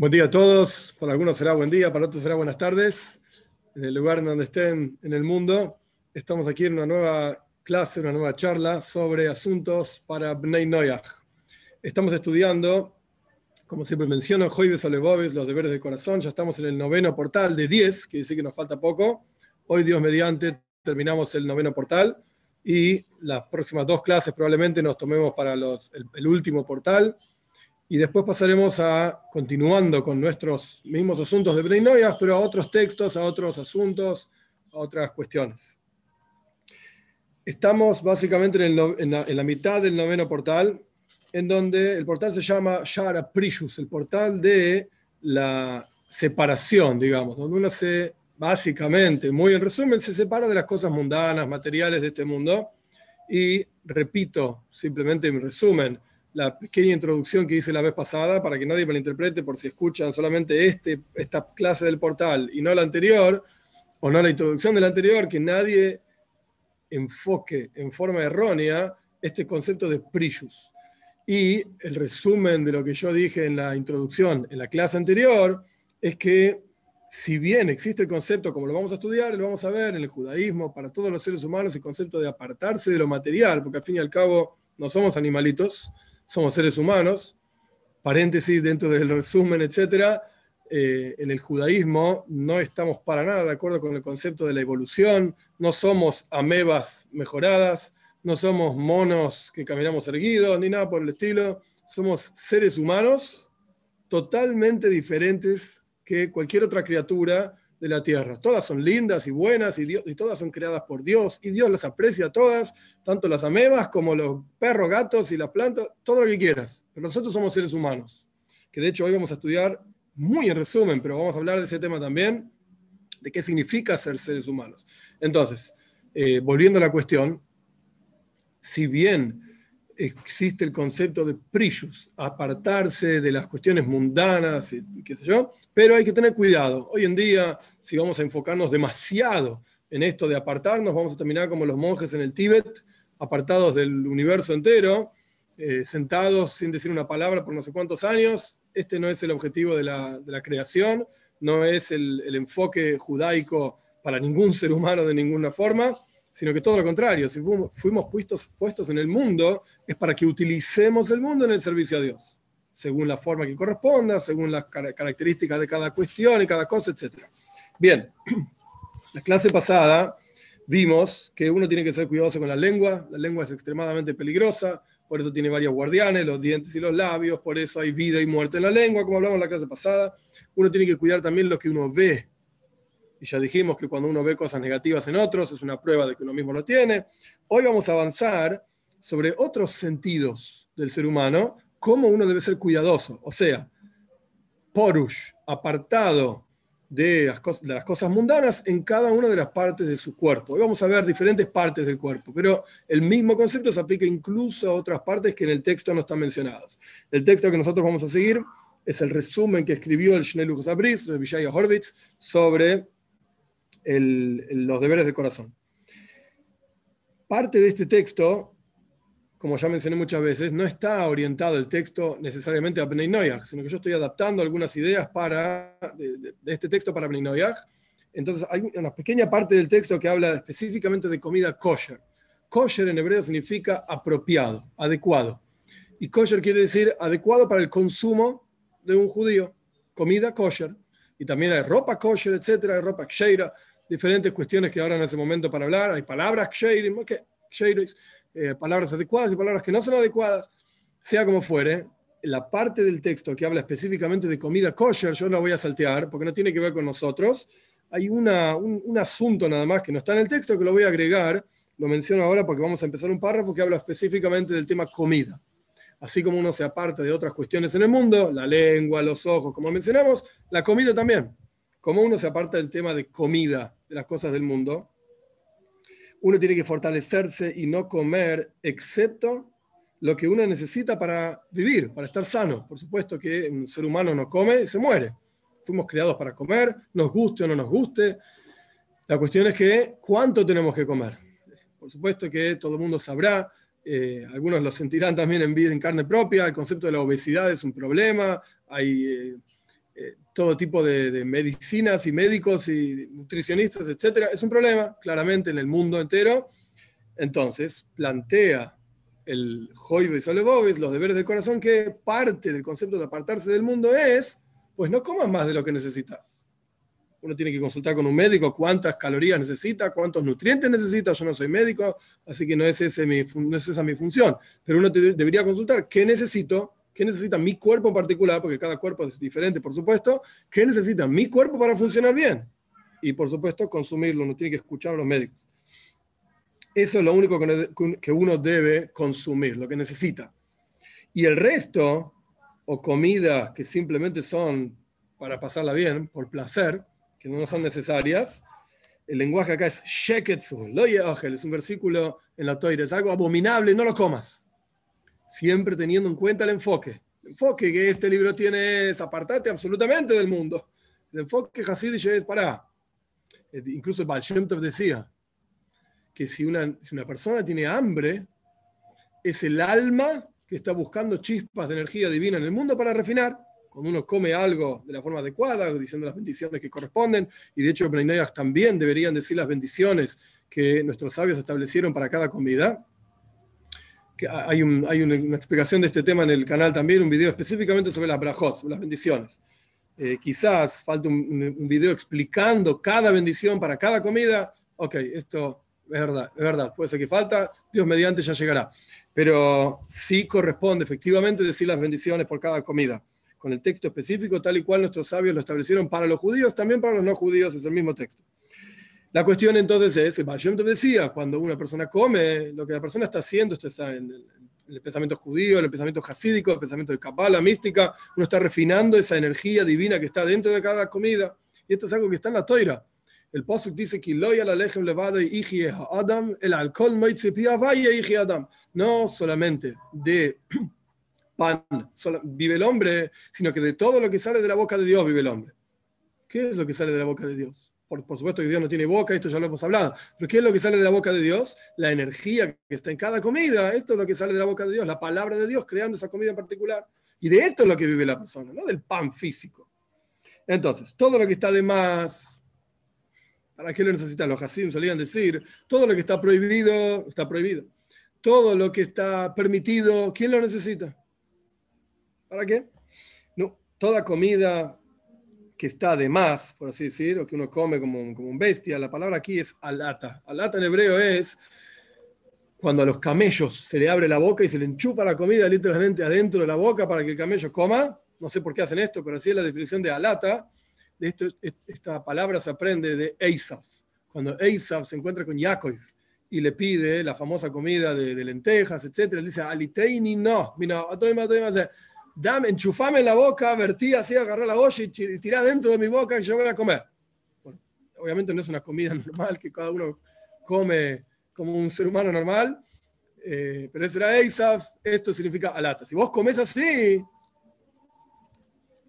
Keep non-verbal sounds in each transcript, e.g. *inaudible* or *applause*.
Buen día a todos. Para algunos será buen día, para otros será buenas tardes. En el lugar donde estén en el mundo, estamos aquí en una nueva clase, una nueva charla sobre asuntos para Bnei Noyach. Estamos estudiando, como siempre menciono, Joibes Olebovis, los deberes del corazón. Ya estamos en el noveno portal de 10, que dice que nos falta poco. Hoy, Dios mediante, terminamos el noveno portal y las próximas dos clases probablemente nos tomemos para los, el, el último portal y después pasaremos a, continuando con nuestros mismos asuntos de Breinoyas, pero a otros textos, a otros asuntos, a otras cuestiones. Estamos básicamente en, la, mitad del noveno portal, en donde el portal se llama Shara Prishus, el portal de la separación, digamos, donde uno se, básicamente, muy en resumen, se separa de las cosas mundanas, materiales de este mundo. Y repito, simplemente en resumen, la pequeña introducción que hice la vez pasada para que nadie me la interprete por si escuchan solamente este, esta clase del portal y no la anterior, o no la introducción de la anterior, que nadie enfoque en forma errónea este concepto de prishus. Y el resumen de lo que yo dije en la introducción en la clase anterior es que si bien existe el concepto, como lo vamos a estudiar, lo vamos a ver en el judaísmo, para todos los seres humanos, el concepto de apartarse de lo material, porque al fin y al cabo no somos animalitos, somos seres humanos, paréntesis dentro del resumen, etcétera, eh, en el judaísmo no estamos para nada de acuerdo con el concepto de la evolución, no somos amebas mejoradas, no somos monos que caminamos erguidos, ni nada por el estilo, somos seres humanos totalmente diferentes que cualquier otra criatura de la tierra. Todas son lindas y buenas y, Dios, y, todas son creadas por Dios y Dios las aprecia a todas, tanto las amebas como los perros, gatos y las plantas, todo lo que quieras. Pero nosotros somos seres humanos, que de hecho hoy vamos a estudiar muy en resumen, pero vamos a hablar de ese tema también, de qué significa ser seres humanos. Entonces, eh, volviendo a la cuestión, si bien existe el concepto de prishus, apartarse de las cuestiones mundanas y qué sé yo, pero hay que tener cuidado. Hoy en día, si vamos a enfocarnos demasiado en esto de apartarnos, vamos a terminar como los monjes en el Tíbet, apartados del universo entero, eh, sentados sin decir una palabra por no sé cuántos años. Este no es el objetivo de la, creación, no es el, enfoque judaico para ningún ser humano de ninguna forma, sino que todo lo contrario, si fuimos, puestos, en el mundo, es para que utilicemos el mundo en el servicio a Dios según la forma que corresponda, según las características de cada cuestión y cada cosa, etc. Bien, *clears throat* la clase pasada vimos que uno tiene que ser cuidadoso con la lengua, la lengua es extremadamente peligrosa, por eso tiene varios guardianes, los dientes y los labios, por eso hay vida y muerte en la lengua, como hablamos en la clase pasada. Uno tiene que cuidar también lo que uno ve. Y ya dijimos que cuando uno ve cosas negativas en otros es una prueba de que uno mismo lo tiene. Hoy vamos a avanzar sobre otros sentidos del ser humano cómo uno debe ser cuidadoso. O sea, porush, apartado de las, cosas, de las, cosas, mundanas en cada una de las partes de su cuerpo. Hoy vamos a ver diferentes partes del cuerpo, pero el mismo concepto se aplica incluso a otras partes que en el texto no están mencionadas. El texto que nosotros vamos a seguir es el resumen que escribió el Shnei Zabris, el Vishaya Horvitz, sobre el, los deberes del corazón. Parte de este texto como ya mencioné muchas veces, no está orientado el texto necesariamente a Bnei Noyach, sino que yo estoy adaptando algunas ideas para, de, de, de este texto para Bnei Noyach. Entonces hay una pequeña parte del texto que habla específicamente de comida kosher. Kosher en hebreo significa apropiado, adecuado. Y kosher quiere decir adecuado para el consumo de un judío. Comida kosher. Y también hay ropa kosher, etcétera, hay ropa ksheira, diferentes cuestiones que ahora en ese momento para hablar. Hay palabras eh, palabras adecuadas y palabras que no son adecuadas, sea como fuere, la parte del texto que habla específicamente de comida kosher, yo la voy a saltear porque no tiene que ver con nosotros. Hay una, un, un, asunto nada más que no está en el texto que lo voy a agregar, lo menciono ahora porque vamos a empezar un párrafo que habla específicamente del tema comida. Así como uno se aparta de otras cuestiones en el mundo, la lengua, los ojos, como mencionamos, la comida también. Como uno se aparta del tema de comida, de las cosas del mundo, uno tiene que fortalecerse y no comer, excepto lo que uno necesita para vivir, para estar sano. Por supuesto que un ser humano no come y se muere. Fuimos creados para comer, nos guste o no nos guste. La cuestión es que, ¿cuánto tenemos que comer? Por supuesto que todo el mundo sabrá, eh, algunos lo sentirán también en vida, en carne propia, el concepto de la obesidad es un problema, hay... Eh, eh, todo tipo de, medicinas y médicos y nutricionistas, etc. Es un problema, claramente, en el mundo entero. Entonces, plantea el Joibe y Solebovis, los deberes del corazón, que parte del concepto de apartarse del mundo es, pues no comas más de lo que necesitas. Uno tiene que consultar con un médico cuántas calorías necesita, cuántos nutrientes necesita. Yo no soy médico, así que no es, ese mi, no es esa mi función. Pero uno debería consultar qué necesito ¿Qué necesita mi cuerpo en particular? Porque cada cuerpo es diferente, por supuesto. ¿Qué necesita mi cuerpo para funcionar bien? Y por supuesto, consumirlo, no tiene que escuchar a los médicos. Eso es lo único que uno debe consumir, lo que necesita. Y el resto, o comidas que simplemente son para pasarla bien, por placer, que no son necesarias, el lenguaje acá es sheketsu, lo es un versículo en la toira, es algo abominable, no lo comas siempre teniendo en cuenta el enfoque. El enfoque que este libro tiene es apartarte absolutamente del mundo. El enfoque Hasidic es para. Eh, incluso Baal decía que si una, si una persona tiene hambre, es el alma que está buscando chispas de energía divina en el mundo para refinar. Cuando uno come algo de la forma adecuada, diciendo las bendiciones que corresponden, y de hecho, Breinayas también deberían decir las bendiciones que nuestros sabios establecieron para cada comida hay, hay una, explicación de este tema en el canal también, un video específicamente sobre las brajot, sobre las bendiciones. Eh, quizás falta un, un, video explicando cada bendición para cada comida. Ok, esto es verdad, es verdad, puede ser que falta, Dios mediante ya llegará. Pero sí corresponde efectivamente decir las bendiciones por cada comida, con el texto específico tal y cual nuestros sabios lo establecieron para los judíos, también para los no judíos es el mismo texto. La cuestión entonces es, te decía, cuando una persona come, lo que la persona está haciendo, está en el, pensamiento judío, el pensamiento hasídico, el pensamiento de Kabbalah, mística, uno está refinando esa energía divina que está dentro de cada comida. Y esto es algo que está en la toira. El Posuk dice que Adam, el alcohol Adam. No solamente de *clears throat* pan vive el hombre, sino que de todo lo que sale de la boca de Dios vive el hombre. ¿Qué es lo que sale de la boca de Dios? Por, supuesto que Dios no tiene boca, esto ya lo hemos hablado, pero ¿qué es lo que sale de la boca de Dios? La energía que está en cada comida, esto es lo que sale de la boca de Dios, la palabra de Dios creando esa comida en particular. Y de esto es lo que vive la persona, no del pan físico. Entonces, todo lo que está de más, ¿para qué lo necesitan? Los Hasim solían decir, todo lo que está prohibido, está prohibido. Todo lo que está permitido, ¿quién lo necesita? ¿Para qué? No, toda comida que está de más, por así decir, o que uno come como, un bestia. La palabra aquí es alata. Alata en hebreo es cuando a los camellos se le abre la boca y se le enchupa la comida literalmente adentro de la boca para que el camello coma. No sé por qué hacen esto, pero así es la definición de alata. De esto, esta palabra se aprende de Eisaf. Cuando Eisaf se encuentra con Yaakov y le pide la famosa comida de, lentejas, etc., le dice, aliteini no, mira, dame, enchufame en la boca, vertí así, agarrá la olla y tirá dentro de mi boca y yo voy a comer. obviamente no es una comida *laughs* normal que cada uno come como un ser humano normal, eh, pero eso era Eisaf, esto significa alata. Si vos comes así,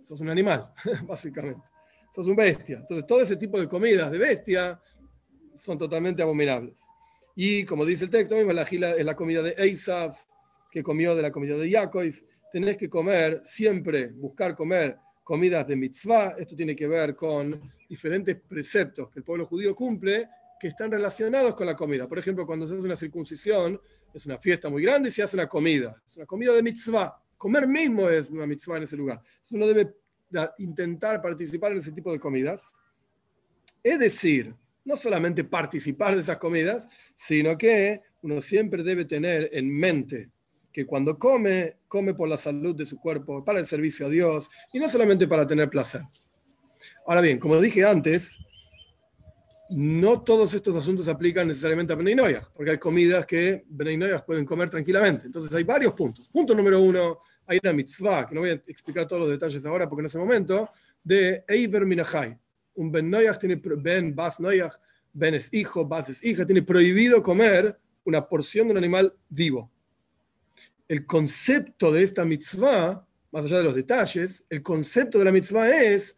sos un animal, *laughs* básicamente. Sos un bestia. Entonces, todo ese tipo de comidas de bestia son totalmente abominables. Y como dice el texto mismo, la gila es la comida de Eisaf, que comió de la comida de Yaakov tenés que comer siempre, buscar comer comidas de mitzvah. Esto tiene que ver con diferentes preceptos que el pueblo judío cumple que están relacionados con la comida. Por ejemplo, cuando se hace una circuncisión, es una fiesta muy grande y se hace una comida. Es una comida de mitzvah. Comer mismo es una mitzvah en ese lugar. Uno debe intentar participar en ese tipo de comidas. Es decir, no solamente participar de esas comidas, sino que uno siempre debe tener en mente que cuando come, come por la salud de su cuerpo, para el servicio a Dios y no solamente para tener placer. Ahora bien, como dije antes, no todos estos asuntos aplican necesariamente a Bnei porque hay comidas que Bnei pueden comer tranquilamente. Entonces hay varios puntos. Punto número uno, hay una mitzvah, que no voy a explicar todos los detalles ahora porque en ese momento, de Eiber Minachai. Un Ben tiene, Ben, Bas Noyach, Ben es hijo, Bas es hija, tiene prohibido comer una porción de un animal vivo el concepto de esta mitzvah, más allá de los detalles, el concepto de la mitzvah es,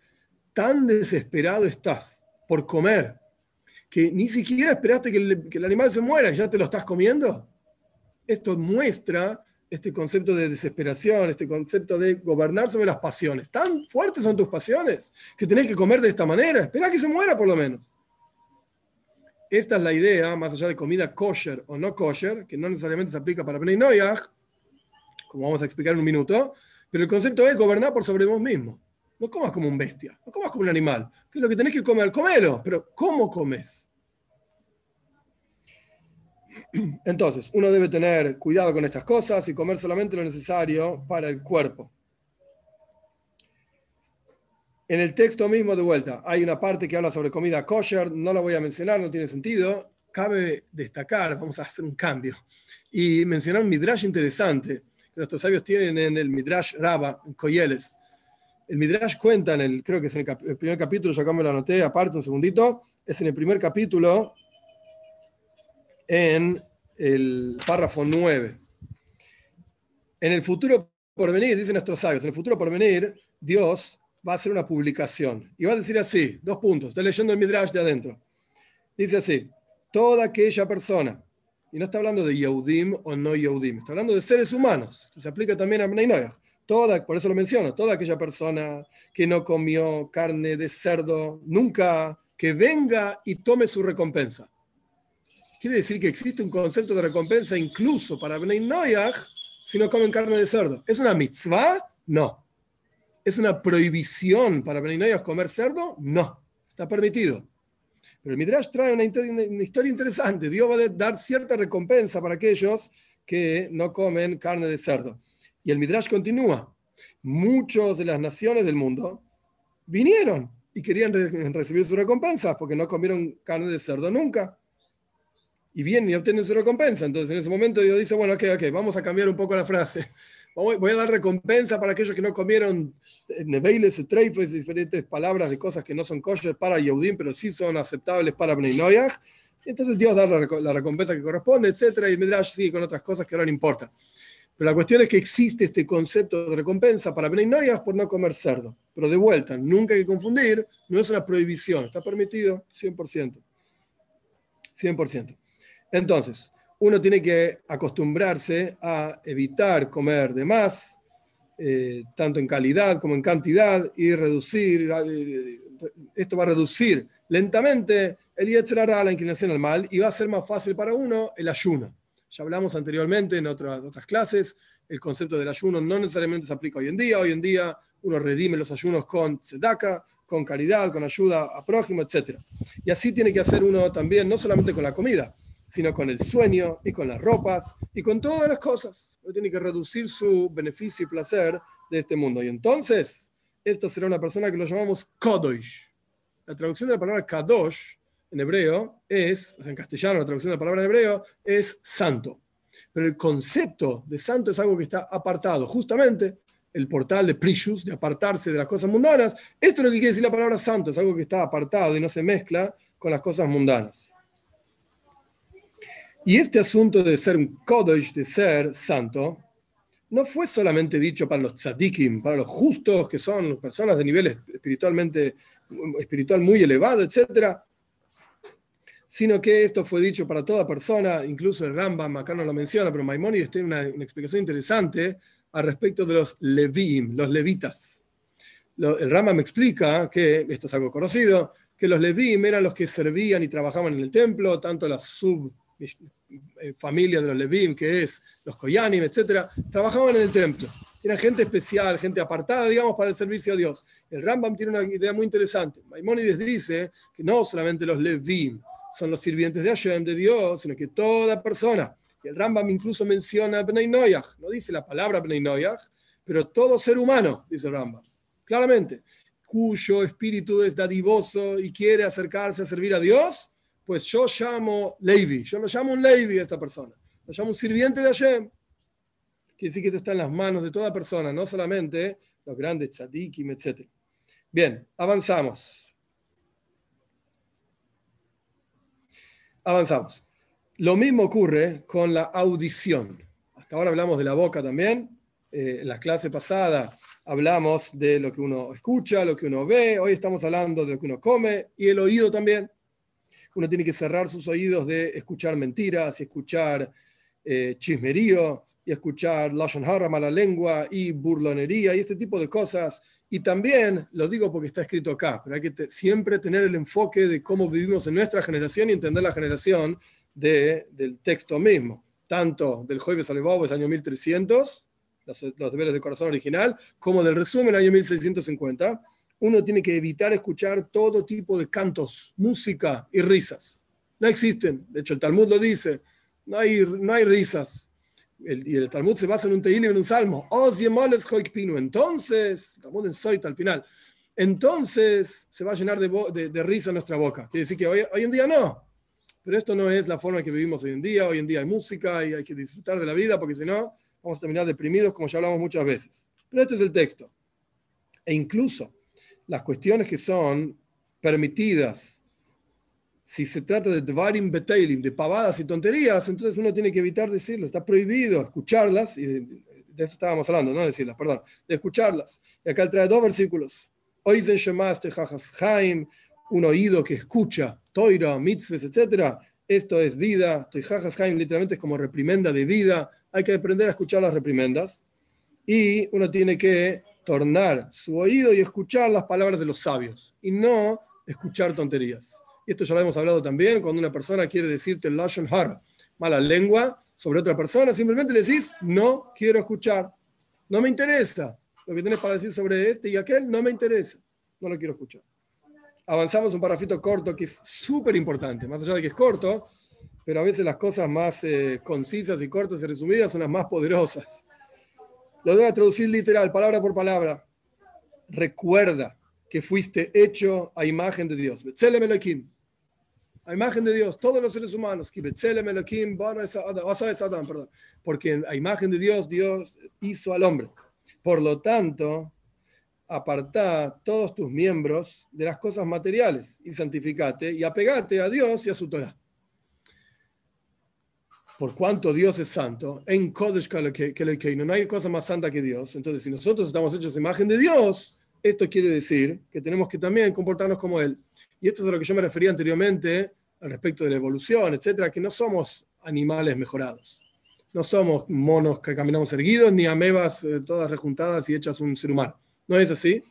tan desesperado estás por comer, que ni siquiera esperaste que el, animal se muera y ya te lo estás comiendo. Esto muestra este concepto de desesperación, este concepto de gobernar sobre las pasiones. ¿Tan fuertes son tus pasiones que tenés que comer de esta manera? Espera que se muera por lo menos. Esta es la idea, más allá de comida kosher o no kosher, que no necesariamente se aplica para Bnei como vamos a explicar en un minuto, pero el concepto es gobernar por sobre vos mismo. No comas como un bestia, no comas como un animal. ¿Qué es lo que tenés que comer? Comelo, pero ¿cómo comes? *clears throat* Entonces, uno debe tener cuidado con estas cosas y comer solamente lo necesario para el cuerpo. En el texto mismo, de vuelta, hay una parte que habla sobre comida kosher, no la voy a mencionar, no tiene sentido. Cabe destacar, vamos a hacer un cambio, y mencionar un midrash interesante que nuestros sabios tienen en el midrash Raba, en Koyeles. El midrash cuenta en el, creo que es en el, primer capítulo, yo acá me lo anoté aparte un segundito, es en el primer capítulo, en el párrafo 9. En el futuro por venir, dicen nuestros sabios, en el futuro por venir, Dios va a hacer una publicación y va a decir así, dos puntos, estoy leyendo el Midrash de adentro. Dice así, toda aquella persona, y no está hablando de Yehudim o no Yehudim, está hablando de seres humanos, se aplica también a Bnei Toda, por eso lo menciono, toda aquella persona que no comió carne de cerdo nunca, que venga y tome su recompensa. Quiere decir que existe un concepto de recompensa incluso para Bnei si no comen carne de cerdo. ¿Es una mitzvah? No. ¿Es una prohibición para Bnei comer cerdo? No. Está permitido. Pero el Midrash trae una, historia interesante. Dios va a dar cierta recompensa para aquellos que no comen carne de cerdo. Y el Midrash continúa. Muchos de las naciones del mundo vinieron y querían recibir su recompensa porque no comieron carne de cerdo nunca y vienen y obtienen su recompensa. Entonces en ese momento Dios dice, bueno, ok, ok, vamos a cambiar un poco la frase. Voy a dar recompensa para aquellos que no comieron eh, neveiles, treifes, diferentes palabras de cosas que no son kosher para Yehudim, pero sí son aceptables para Bnei. Entonces Dios da la, recompensa que corresponde, etc. Y Midrash sigue con otras cosas que ahora no importa. Pero la cuestión es que existe este concepto de recompensa para Bnei por no comer cerdo. Pero de vuelta, nunca hay que confundir, no es una prohibición, está permitido 100%. 100%. Entonces, uno tiene que acostumbrarse a evitar comer de más, eh, tanto en calidad como en cantidad, y reducir, eh, esto va a reducir lentamente el Yetzirah, la inclinación al mal, y va a ser más fácil para uno el ayuno. Ya hablamos anteriormente en otras, otras clases, el concepto del ayuno no necesariamente se aplica hoy en día. Hoy en día uno redime los ayunos con tzedaka, con caridad, con ayuda a prójimo, etc. Y así tiene que hacer uno también, no solamente con la comida, sino con el sueño y con las ropas y con todas las cosas. Uno tiene que reducir su beneficio y placer de este mundo. Y entonces, esto será una persona que lo llamamos Kadosh. La traducción de la palabra Kadosh en hebreo es, en castellano la traducción de la palabra en hebreo es santo. Pero el concepto de santo es algo que está apartado. Justamente el portal de Prishus, de apartarse de las cosas mundanas, esto es lo que quiere decir la palabra santo, es algo que está apartado y no se mezcla con las cosas mundanas. Y este asunto de ser un Kodesh, de ser santo, no fue solamente dicho para los tzadikim, para los justos, que son personas de nivel espiritualmente, espiritual muy elevado, etc., sino que esto fue dicho para toda persona, incluso el Rambam, acá no lo menciona, pero Maimonides tiene una, explicación interesante al respecto de los levim, los levitas. el Rambam explica que, esto es algo conocido, que los levim eran los que servían y trabajaban en el templo, tanto las sub familia de los Levim, que es los Koyanim, etc., trabajaban en el templo. Eran gente especial, gente apartada, digamos, para el servicio a Dios. El Rambam tiene una idea muy interesante. Maimónides dice que no solamente los Levim son los sirvientes de Hashem, de Dios, sino que toda persona. Y el Rambam incluso menciona Bnei Noyach, no dice la palabra Bnei Noyach, pero todo ser humano, dice el Rambam, claramente, cuyo espíritu es dadivoso y quiere acercarse a servir a Dios, pues yo llamo Levi, yo lo llamo un Levi a esta persona, lo llamo un sirviente de Hashem. Quiere decir que esto está en las manos de toda persona, no solamente los grandes tzadikim, etc. Bien, avanzamos. Avanzamos. Lo mismo ocurre con la audición. Hasta ahora hablamos de la boca también. Eh, en la clase pasada hablamos de lo que uno escucha, lo que uno ve. Hoy estamos hablando de lo que uno come y el oído también uno tiene que cerrar sus oídos de escuchar mentiras, escuchar eh, chismerío, y escuchar Lashon Hara, mala lengua y burlonería y este tipo de cosas. Y también, lo digo porque está escrito acá, pero hay que siempre tener el enfoque de cómo vivimos en nuestra generación y entender la generación de, del texto mismo, tanto del Jueves Alebabo, es año 1300, los, los deberes del corazón original, como del resumen, año 1650. Uno tiene que evitar escuchar todo tipo de cantos, música y risas. No existen. De hecho, el Talmud lo dice. No hay, no hay risas el, y el Talmud se basa en un Tehilim, en un salmo. Entonces, Talmud en Soit al final. Entonces se va a llenar de, de, risa nuestra boca. Quiere decir que hoy, hoy en día no. Pero esto no es la forma en que vivimos hoy en día. Hoy en día hay música y hay que disfrutar de la vida porque si no, vamos a terminar deprimidos, como ya hablamos muchas veces. Pero este es el texto. E incluso las cuestiones que son permitidas si se trata de Dvarim Betailim, de pavadas y tonterías, entonces uno tiene que evitar decirlo. Está prohibido escucharlas, y de, eso estábamos hablando, no decirlas, perdón, de escucharlas. Y acá él trae dos versículos. Oizen Shemaste Haim, un oído que escucha, Toira, mitzvahs, etc. Esto es vida. Haim literalmente es como reprimenda de vida. Hay que aprender a escuchar las reprimendas. Y uno tiene que tornar su oído y escuchar las palabras de los sabios y no escuchar tonterías y esto ya lo hemos hablado también, cuando una persona quiere decirte Lashon Hara, mala lengua sobre otra persona, simplemente le decís, no quiero escuchar, no me interesa. Lo que tienes para decir sobre este y aquel no me interesa, no lo quiero escuchar. Avanzamos un parrafito corto que es súper importante, más allá de que es corto, pero a veces las cosas más eh, concisas y cortas y resumidas son las más poderosas. Lo voy a traducir literal, palabra por palabra. Recuerda que fuiste hecho a imagen de Dios a imagen de Dios, todos los seres humanos, porque a imagen de Dios, Dios hizo al hombre. Por lo tanto, apartá todos tus miembros de las cosas materiales y santificate y apegate a Dios y a su Torah. Por cuanto Dios es santo, en Kodesh que no hay cosa más santa que Dios. Entonces, si nosotros estamos hechos a imagen de Dios, esto quiere decir que tenemos que también comportarnos como Él. Y esto es a lo que yo me refería anteriormente al respecto de la evolución, etcétera, que no somos animales mejorados. No somos monos que caminamos erguidos, ni amebas eh, todas rejuntadas y hechas un ser humano. No es así,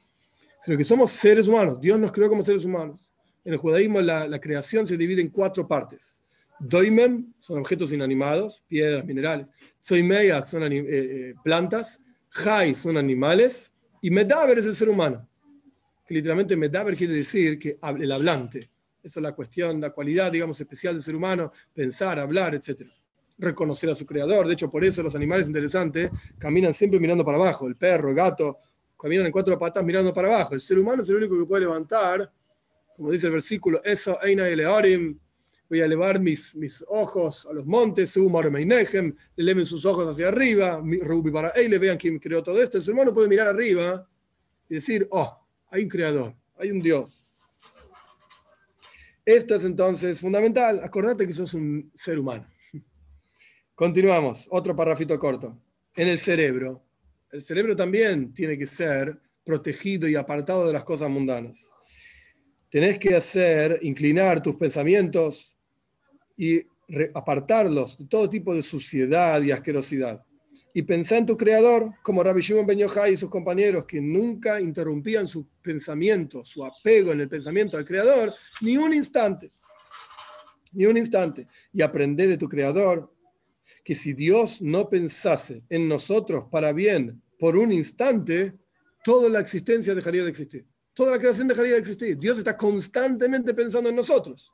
sino que somos seres humanos. Dios nos creó como seres humanos. En el judaísmo la, creación se divide en cuatro partes. Doimem son objetos inanimados, piedras, minerales. Soimeya son eh, eh, plantas. Jai son animales. Y Medaber es el ser humano que literalmente Medaber quiere decir que el hablante. Esa es la cuestión, la cualidad, digamos, especial del ser humano, pensar, hablar, etc. Reconocer a su creador. De hecho, por eso los animales interesantes caminan siempre mirando para abajo. El perro, el gato, caminan en cuatro patas mirando para abajo. El ser humano es el único que puede levantar, como dice el versículo, eso, Eina Eleorim, voy a elevar mis, mis ojos a los montes, le eleven sus ojos hacia arriba, Rubi para le vean quién creó todo esto. El ser humano puede mirar arriba y decir, oh, hay un creador, hay un Dios. Esto es entonces fundamental. Acordate que sos un ser humano. Continuamos, otro parrafito corto. En el cerebro. El cerebro también tiene que ser protegido y apartado de las cosas mundanas. Tenés que hacer, inclinar tus pensamientos y apartarlos de todo tipo de suciedad y asquerosidad y pensá en tu creador, como Rabbi Shimon Ben Yochai y sus compañeros, que nunca interrumpían su pensamiento, su apego en el pensamiento al creador, ni un instante. Ni un instante. Y aprende de tu creador que si Dios no pensase en nosotros para bien por un instante, toda la existencia dejaría de existir. Toda la creación dejaría de existir. Dios está constantemente pensando en nosotros.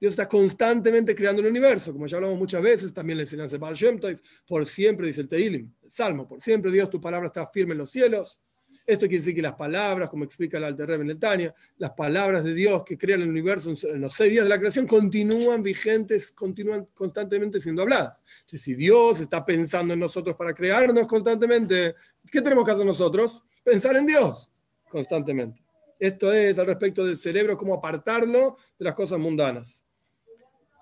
Dios está constantemente creando el universo, como ya hablamos muchas veces, también la enseñanza de Baal Shem por siempre, dice el Teilim, el Salmo, por siempre Dios, tu palabra está firme en los cielos. Esto quiere decir que las palabras, como explica el Alter Rebbe en las palabras de Dios que crean el universo en los seis días de la creación continúan vigentes, continúan constantemente siendo habladas. Entonces, si Dios está pensando en nosotros para crearnos constantemente, ¿qué tenemos que hacer nosotros? Pensar en Dios constantemente. Esto es al respecto del cerebro, cómo apartarlo de las cosas mundanas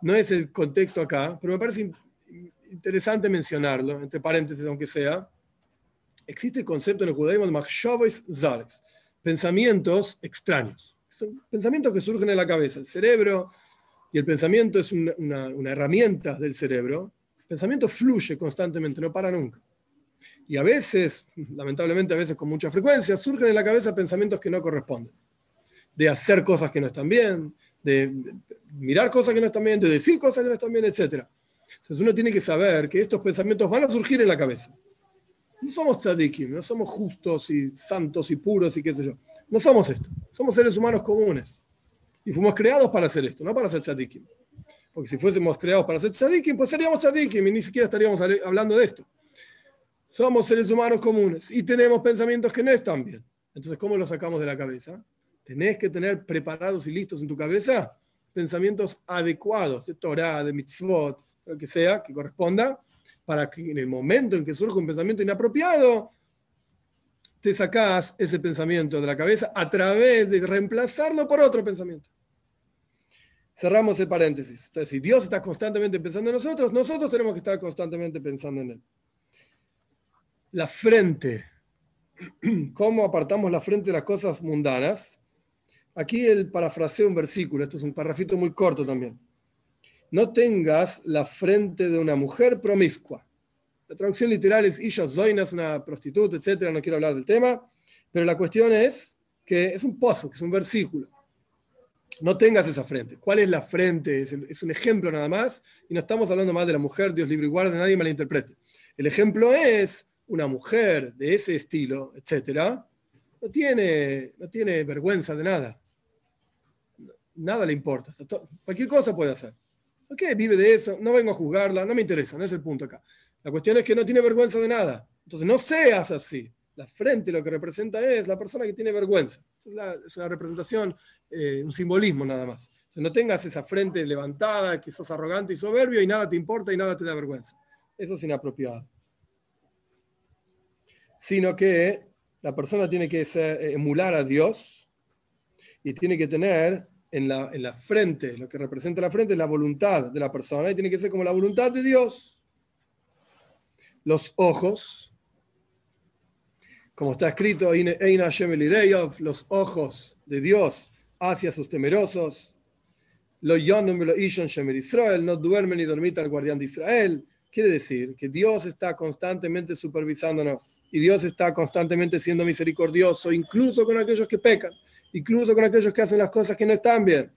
no es el contexto acá, pero me parece interesante mencionarlo, entre paréntesis aunque sea. Existe el concepto en el judaísmo de machshavos zares, pensamientos extraños. Son pensamientos que surgen en la cabeza. El cerebro y el pensamiento es una, una, herramienta del cerebro El pensamiento fluye constantemente, no para nunca. Y a veces, lamentablemente a veces con mucha frecuencia, surgen en la cabeza pensamientos que no corresponden. De hacer cosas que no están bien, de mirar cosas que no están bien, de decir cosas que no están bien, etc. Entonces uno tiene que saber que estos pensamientos van a surgir en la cabeza. No somos tzadikim, no somos justos y santos y puros y qué sé yo. No somos esto. Somos seres humanos comunes. Y fuimos creados para hacer esto, no para ser tzadikim. Porque si fuésemos creados para ser tzadikim, pues seríamos tzadikim y ni siquiera estaríamos hablando de esto. Somos seres humanos comunes y tenemos pensamientos que no están bien. Entonces, ¿cómo los sacamos de la cabeza? Tenés que tener preparados y listos en tu cabeza pensamientos adecuados de Torah, de mitzvot, lo que sea, que corresponda, para que en el momento en que surja un pensamiento inapropiado, te sacás ese pensamiento de la cabeza a través de reemplazarlo por otro pensamiento. Cerramos el paréntesis. Entonces, si Dios está constantemente pensando en nosotros, nosotros tenemos que estar constantemente pensando en Él. La frente. *clears throat* ¿Cómo apartamos la frente de las cosas mundanas? Aquí el parafraseo un versículo. Esto es un parrafito muy corto también. No tengas la frente de una mujer promiscua. La traducción literal es Isha Zoina, es una prostituta, etc. No quiero hablar del tema. Pero la cuestión es que es un pozo, que es un versículo no tengas esa frente. ¿Cuál es la frente? Es, un ejemplo nada más, y no estamos hablando más de la mujer, Dios libre y guarde, nadie malinterprete. El ejemplo es una mujer de ese estilo, etcétera, no tiene, no tiene vergüenza de nada. Nada le importa. Cualquier cosa puede hacer. Ok, vive de eso, no vengo a juzgarla, no me interesa, no es el punto acá. La cuestión es que no tiene vergüenza de nada. Entonces no seas así. La frente lo que representa es la persona que tiene vergüenza. Es, una representación, eh, un simbolismo nada más. O no tengas esa frente levantada, que sos arrogante y soberbio y nada te importa y nada te da vergüenza. Eso es inapropiado. Sino que la persona tiene que eh, emular a Dios y tiene que tener en la, en la frente, lo que representa la frente, la voluntad de la persona y tiene que ser como la voluntad de Dios. Los ojos como está escrito, los ojos de Dios hacia sus temerosos. Lo Israel, no duermen ni dormita el guardián de Israel. Quiere decir que Dios está constantemente supervisándonos y Dios está constantemente siendo misericordioso, incluso con aquellos que pecan, incluso con aquellos que hacen las cosas que no están bien.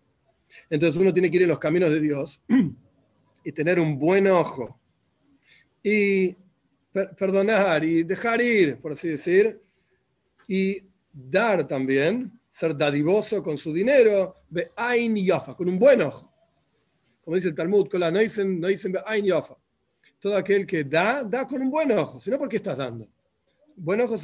Entonces uno tiene que ir en los caminos de Dios *clears throat* y tener un buen ojo y perdonar y dejar ir, por así decir, y dar también, ser dadivoso con su dinero, con un buen ojo. Como dice el Talmud, no dicen, no dicen ain yafa. Todo aquel que da, da con un buen ojo, sino porque estás dando. Buen ojo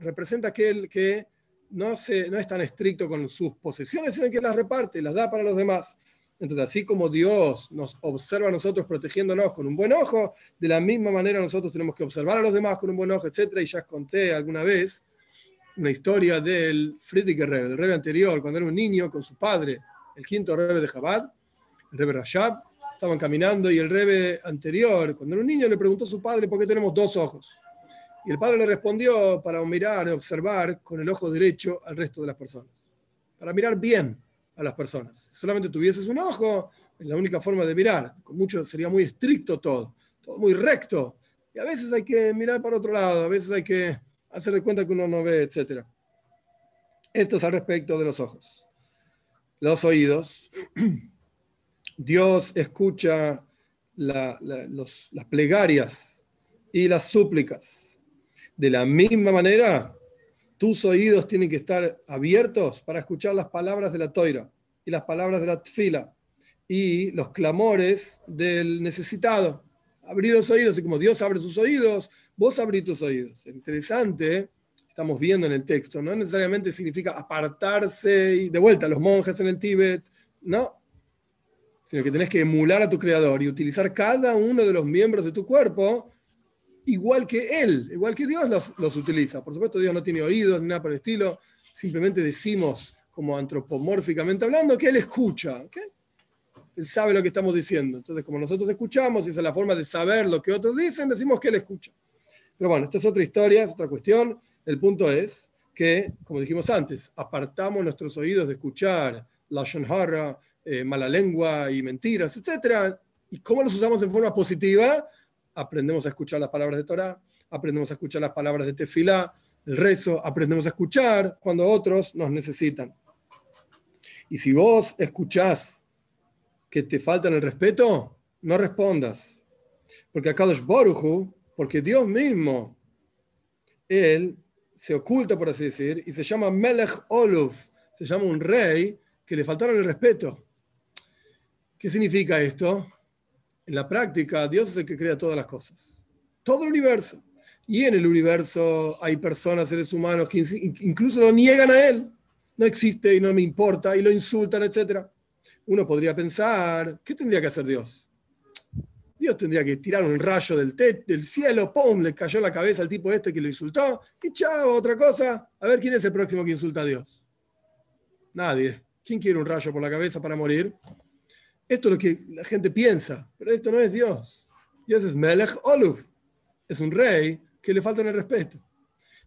representa aquel que no, se, no es tan estricto con sus posesiones, sino que las reparte, las da para los demás. Entonces, así como Dios nos observa a nosotros protegiéndonos con un buen ojo, de la misma manera nosotros tenemos que observar a los demás con un buen ojo, etc. Y ya conté alguna vez una historia del Friedrich Rebbe, del Rebbe anterior, cuando era un niño con su padre, el quinto Rebbe de Chabad, el Rebbe Rashab, estaban caminando y el Rebbe anterior, cuando era un niño, le preguntó a su padre por qué tenemos dos ojos. Y el padre le respondió para mirar y observar con el ojo derecho al resto de las personas, para mirar bien a las personas. Si solamente tuvieses un ojo, es la única forma de mirar. Con mucho sería muy estricto todo, todo muy recto. Y a veces hay que mirar para otro lado, a veces hay que hacer de cuenta que uno no ve, etc. Esto es al respecto de los ojos. Los oídos. *clears throat* Dios escucha las plegarias y las súplicas. De la misma manera, tus oídos tienen que estar abiertos para escuchar las palabras de la toira y las palabras de la tfila y los clamores del necesitado. Abrir los oídos y como Dios abre sus oídos, vos abrís tus oídos. Interesante, estamos viendo en el texto, no necesariamente significa apartarse y de vuelta a los monjes en el Tíbet, no, sino que tenés que emular a tu creador y utilizar cada uno de los miembros de tu cuerpo igual que Él, igual que Dios los, utiliza. Por supuesto, Dios no tiene oídos ni nada por el estilo, simplemente decimos, como antropomórficamente hablando, que Él escucha. Él sabe lo que estamos diciendo. Entonces, como nosotros escuchamos, y esa es la forma de saber lo que otros dicen, decimos que Él escucha. Pero bueno, esta es otra historia, es otra cuestión. El punto es que, como dijimos antes, apartamos nuestros oídos de escuchar la shonhara, eh, mala lengua y mentiras, etc. ¿Y cómo los usamos en forma positiva? Aprendemos a escuchar las palabras de Torah, aprendemos a escuchar las palabras de Tefilá, el rezo, aprendemos a escuchar cuando otros nos necesitan. Y si vos escuchás que te faltan el respeto, no respondas. Porque es Boruju, porque Dios mismo, Él se oculta, por así decir, y se llama Melech Oluf, se llama un rey que le faltaron el respeto. ¿Qué significa esto? En la práctica, Dios es el que crea todas las cosas, todo el universo. Y en el universo hay personas, seres humanos, que incluso lo niegan a Él. No existe y no me importa y lo insultan, etc. Uno podría pensar, ¿qué tendría que hacer Dios? Dios tendría que tirar un rayo del, cielo, ¡pum! Le cayó la cabeza al tipo este que lo insultó y chao, otra cosa. A ver quién es el próximo que insulta a Dios. Nadie. ¿Quién quiere un rayo por la cabeza para morir? Esto es lo que la gente piensa, pero esto no es Dios. Dios es Melech Oluf. Es un rey que le falta el respeto.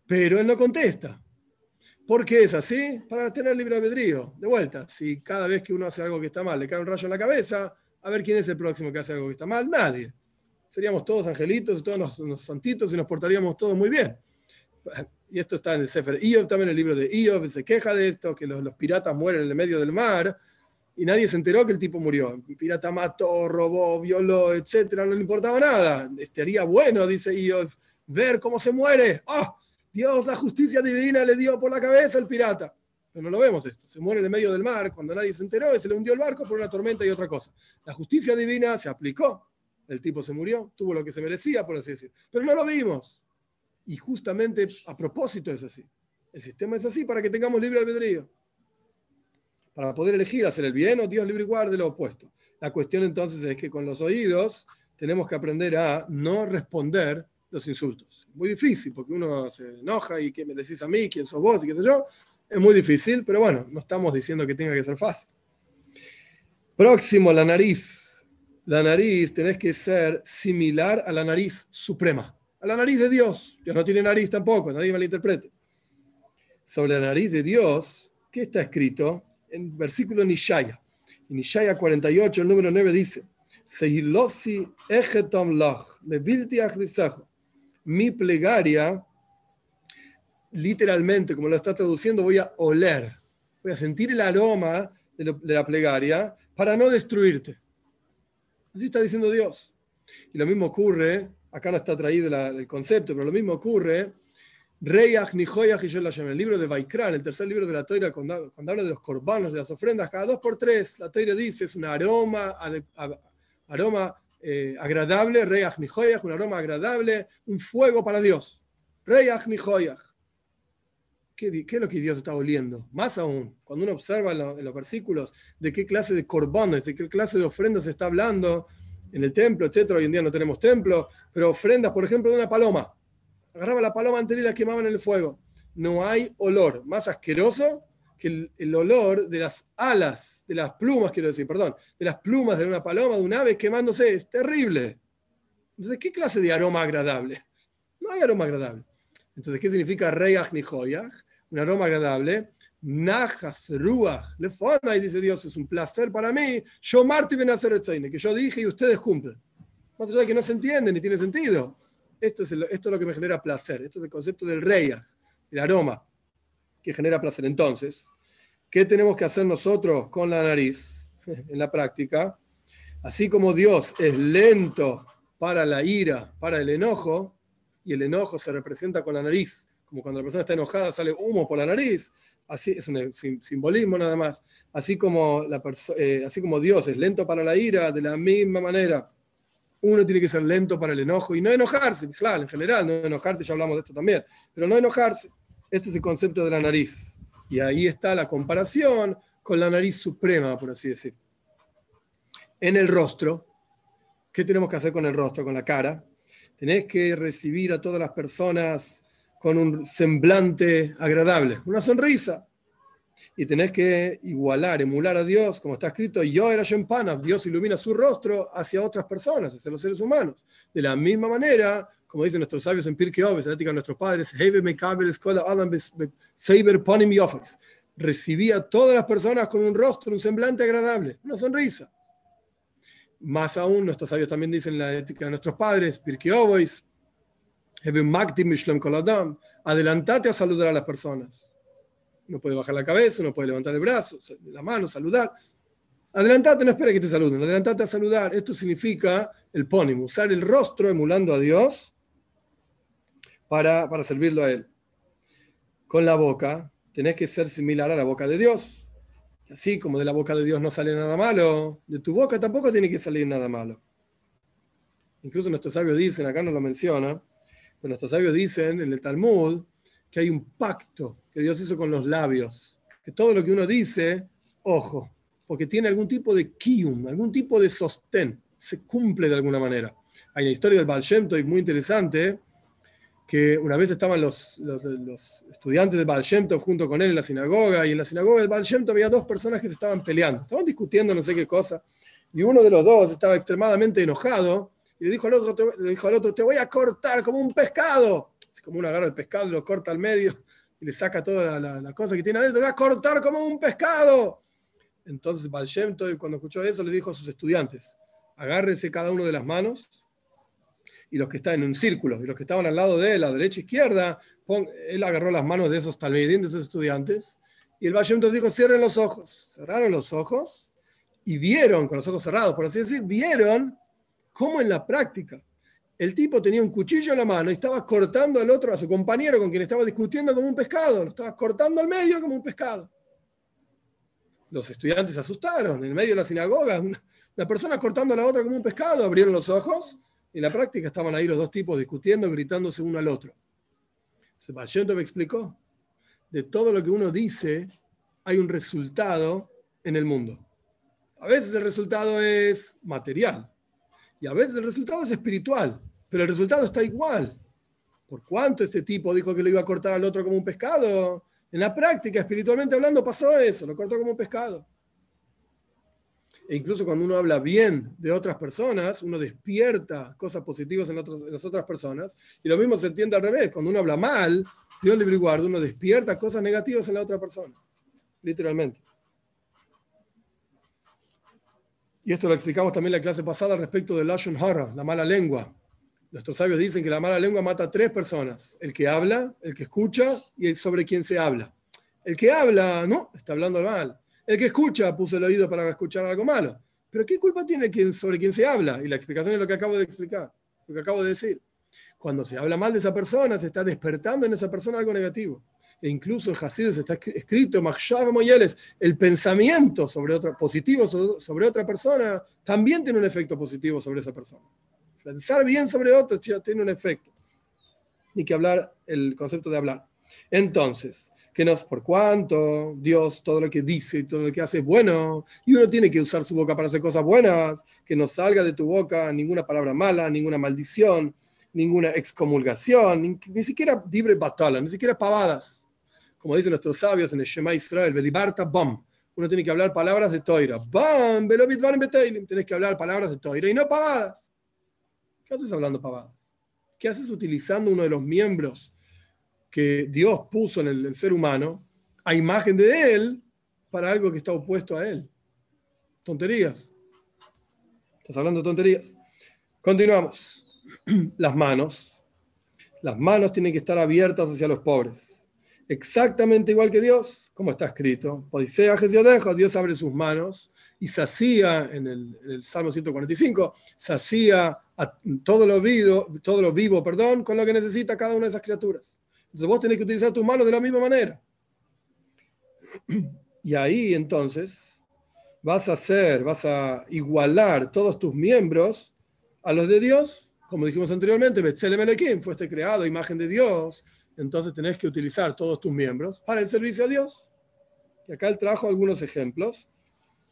Pero él no contesta. ¿Por qué es así? Para tener libre albedrío. De vuelta, si cada vez que uno hace algo que está mal le cae un rayo en la cabeza, a ver quién es el próximo que hace algo que está mal. Nadie. Seríamos todos angelitos, todos los, santitos y nos portaríamos todos muy bien. Y esto está en el Sefer Iyov, también el libro de Iyov, se queja de esto, que los, piratas mueren en el medio del mar y nadie se enteró que el tipo murió. Pirata mató, robó, violó, etcétera, no le importaba nada. Estaría bueno, dice Iyov, ver cómo se muere. ¡Ah! Dios, la justicia divina le dio por la cabeza al pirata. Pero no lo vemos esto. Se muere en el medio del mar cuando nadie se enteró y se le hundió el barco por una tormenta y otra cosa. La justicia divina se aplicó. El tipo se murió, tuvo lo que se merecía, por así decir. Pero no lo vimos. Y justamente a propósito es así. El sistema es así para que tengamos libre albedrío. Para poder elegir hacer el bien o Dios libre igual de lo opuesto. La cuestión entonces es que con los oídos tenemos que aprender a no responder los insultos. Muy difícil, porque uno se enoja y que me decís a mí, quién sos vos y qué sé yo. Es muy difícil, pero bueno, no estamos diciendo que tenga que ser fácil. Próximo, la nariz. La nariz tenés que ser similar a la nariz suprema, a la nariz de Dios. Dios no tiene nariz tampoco, nadie me lo interprete. Sobre la nariz de Dios, ¿qué está escrito? En versículo Nishaya. En Nishaya 48, el número 9 dice, mi plegaria, literalmente, como lo está traduciendo, voy a oler, voy a sentir el aroma de, la plegaria para no destruirte. Así está diciendo Dios. Y lo mismo ocurre, acá no está traído el concepto, pero lo mismo ocurre, Reyach, Nijoyach y el libro de Vaikran, el tercer libro de la Toira, cuando, habla de los corbanos, de las ofrendas, cada dos por tres, la Toira dice, es un aroma, aroma eh, agradable, Reyach Nijoyach, un aroma agradable, un fuego para Dios. Reyach Nijoyach. ¿Qué, ¿Qué, es lo que Dios está oliendo? Más aún, cuando uno observa en, los versículos de qué clase de corbanos, de qué clase de ofrendas se está hablando en el templo, etcétera. Hoy en día no tenemos templo, pero ofrendas, por ejemplo, de una paloma. Agarraba la paloma anterior y la quemaban en el fuego. No hay olor más asqueroso que el, olor de las alas, de las plumas, quiero decir, perdón, de las plumas de una paloma, de un ave quemándose, es terrible. Entonces, ¿qué clase de aroma agradable? No hay aroma agradable. Entonces, ¿qué significa reyach ni Un aroma agradable. Najas, ruach, lefona, y dice Dios, es un placer para mí. Yo, Marti, el que yo dije y ustedes cumplen. Más allá de que no se entiende ni tiene sentido. Esto es, esto es lo que me genera placer. Esto es el concepto del reyach, el aroma que genera placer. Entonces, ¿qué tenemos que hacer nosotros con la nariz *laughs* en la práctica? Así como Dios es lento para la ira, para el enojo, y el enojo se representa con la nariz, como cuando la persona está enojada sale humo por la nariz, así es un simbolismo nada más, así como, eh, así como Dios es lento para la ira, de la misma manera, uno tiene que ser lento para el enojo y no enojarse, claro, en general, no enojarse, ya hablamos de esto también, pero no enojarse. Este es el concepto de la nariz. Y ahí está la comparación con la nariz suprema, por así decir. En el rostro, ¿qué tenemos que hacer con el rostro, con la cara? Tenés que recibir a todas las personas con un semblante agradable, una sonrisa. Y tenés que igualar, emular a Dios, como está escrito, yo era Shempana, Dios ilumina su rostro hacia otras personas, hacia los seres humanos. De la misma manera, como dicen nuestros sabios en Pirkei Oves, la ética de nuestros padres, recibía a todas las personas con un rostro, un semblante agradable, una sonrisa. Más aún, nuestros sabios también dicen la ética de nuestros padres, Pirkei Obois, adelantate a saludar a las personas. No puede bajar la cabeza, no puede levantar el brazo, la mano, saludar. Adelantate, no espera que te saluden, adelantate a saludar. Esto significa el pónimo, usar el rostro emulando a Dios para, para servirlo a Él. Con la boca, tenés que ser similar a la boca de Dios. Así como de la boca de Dios no sale nada malo, de tu boca tampoco tiene que salir nada malo. Incluso nuestros sabios dicen, acá no lo menciona, pero nuestros sabios dicen en el Talmud que hay un pacto que Dios hizo con los labios, que todo lo que uno dice, ojo, porque tiene algún tipo de kium, algún tipo de sostén, se cumple de alguna manera. Hay una historia del Baal Shem muy interesante, que una vez estaban los, los, estudiantes de Baal junto con él en la sinagoga, y en la sinagoga del Baal Shem había dos personas que se estaban peleando, estaban discutiendo no sé qué cosa, y uno de los dos estaba extremadamente enojado, y le dijo al otro, le dijo al otro te voy a cortar como un pescado. Como uno agarra el pescado, lo corta al medio y le saca toda la, la, cosa que tiene adentro, te voy a cortar como un pescado. Entonces Baal Shem cuando escuchó eso, le dijo a sus estudiantes, agárrense cada uno de las manos y los que están en un círculo, y los que estaban al lado de él, a derecha izquierda, él agarró las manos de esos talmidín, de esos estudiantes, y el Baal dijo, cierren los ojos. Cerraron los ojos y vieron, con los ojos cerrados, por así decir, vieron cómo en la práctica el tipo tenía un cuchillo en la mano y estaba cortando al otro, a su compañero con quien estaba discutiendo como un pescado, lo estaba cortando al medio como un pescado. Los estudiantes se asustaron, en medio de la sinagoga, una persona cortando a la otra como un pescado, abrieron los ojos en la práctica estaban ahí los dos tipos discutiendo, gritándose uno al otro. Sebastián me explicó, de todo lo que uno dice hay un resultado en el mundo. A veces el resultado es material y a veces el resultado es espiritual, pero el resultado está igual. ¿Por cuánto este tipo dijo que lo iba a cortar al otro como un pescado? En la práctica, espiritualmente hablando, pasó eso, lo cortó como un pescado e incluso cuando uno habla bien de otras personas, uno despierta cosas positivas en, las otras personas, y lo mismo se entiende al revés, cuando uno habla mal un libre guardo, uno despierta cosas negativas en la otra persona, literalmente. Y esto lo explicamos también en la clase pasada respecto del Lashon Hara, la mala lengua. Nuestros sabios dicen que la mala lengua mata a tres personas: el que habla, el que escucha y el sobre quien se habla. El que habla, no, está hablando mal. El que escucha puso el oído para escuchar algo malo. Pero ¿qué culpa tiene quien, sobre quien se habla? Y la explicación es lo que acabo de explicar, lo que acabo de decir. Cuando se habla mal de esa persona, se está despertando en esa persona algo negativo. E incluso en Hasidus está escrito, el pensamiento sobre otra, positivo sobre otra persona también tiene un efecto positivo sobre esa persona. Pensar bien sobre otro tiene un efecto. Ni que hablar, el concepto de hablar. Entonces, que nos por cuanto Dios todo lo que dice y todo lo que hace es bueno, y uno tiene que usar su boca para hacer cosas buenas, que no salga de tu boca ninguna palabra mala, ninguna maldición, ninguna excomulgación, ni, siquiera libre batalla, ni siquiera pavadas. Como dicen nuestros sabios en el Shema Israel, Vedibarta Bam. Uno tiene que hablar palabras de Toira. Bam, Tienes que hablar palabras de Toira y no pavadas. ¿Qué haces hablando pavadas? ¿Qué haces utilizando uno de los miembros que Dios puso en el, ser humano a imagen de él para algo que está opuesto a él. Tonterías. Estás hablando tonterías. Continuamos. *clears throat* Las manos. Las manos tienen que estar abiertas hacia los pobres. Exactamente igual que Dios, como está escrito. Odisea dejo Dios abre sus manos y sacía en el, en el Salmo 145, sacía todo lo vivo, todo lo vivo, perdón, con lo que necesita cada una de esas criaturas. Entonces vos tenés que utilizar tus manos de la misma manera. *clears throat* Y ahí entonces vas a hacer, vas a igualar todos tus miembros a los de Dios, como dijimos anteriormente, Betzelem fuiste creado imagen de Dios, entonces tenés que utilizar todos tus miembros para el servicio a Dios. Y acá él trajo algunos ejemplos.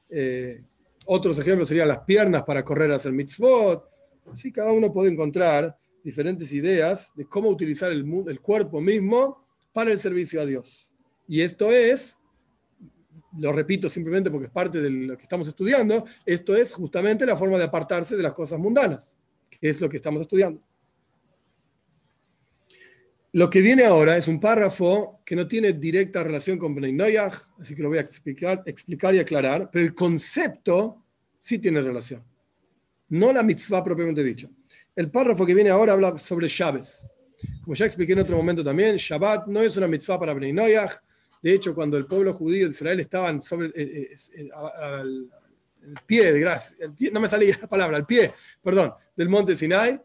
Eh, otros ejemplos serían las piernas para correr a hacer mitzvot. Así cada uno puede encontrar diferentes ideas de cómo utilizar el, cuerpo mismo para el servicio a Dios. Y esto es, lo repito simplemente porque es parte de lo que estamos estudiando, esto es justamente la forma de apartarse de las cosas mundanas, que es lo que estamos estudiando. Lo que viene ahora es un párrafo que no tiene directa relación con Bnei así que lo voy a explicar, explicar y aclarar, pero el concepto sí tiene relación. No la mitzvah propiamente dicha. El párrafo que viene ahora habla sobre Shabes. Como ya expliqué en otro momento también, Shabbat no es una mitzvah para Bnei. De hecho, cuando el pueblo judío de Israel estaban sobre el, eh, eh, pie de gracia, no me salía la palabra, el pie, perdón, del monte Sinai,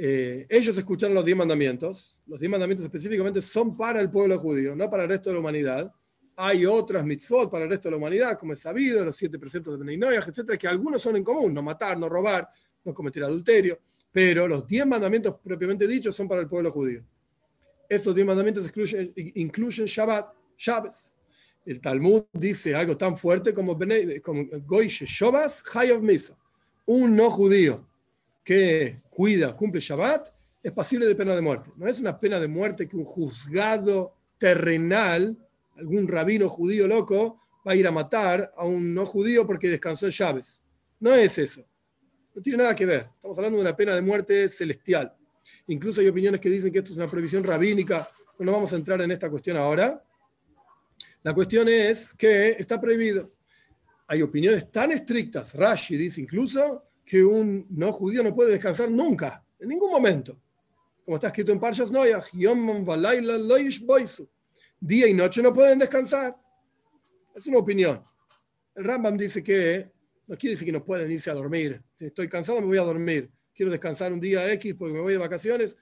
eh, ellos escucharon los diez mandamientos. Los diez mandamientos específicamente son para el pueblo judío, no para el resto de la humanidad. Hay otras mitzvot para el resto de la humanidad, como es sabido, los siete preceptos de Bnei Noyach, etcétera, que algunos son en común: no matar, no robar, no cometer adulterio. Pero los diez mandamientos propiamente dichos son para el pueblo judío. Estos diez mandamientos incluyen, incluyen Shabbat. El Talmud dice algo tan fuerte como, como Goyshe Shobas Hayov Misa. Un no judío que cuida, cumple Shabbat, es pasible de pena de muerte. No es una pena de muerte que un juzgado terrenal, algún rabino judío loco, va a ir a matar a un no judío porque descansó en llaves. No es eso. No tiene nada que ver. Estamos hablando de una pena de muerte celestial. Incluso hay opiniones que dicen que esto es una previsión rabínica. No vamos a entrar en esta cuestión ahora. La cuestión es que está prohibido. Hay opiniones tan estrictas. Rashi dice incluso que un no judío no puede descansar nunca, en ningún momento. Como está escrito en Parshas Noyach, día y noche no pueden descansar. Es una opinión. El Rambam dice que no quiere decir que no pueden irse a dormir. Si estoy cansado, me voy a dormir. Quiero descansar un día X porque me voy de vacaciones.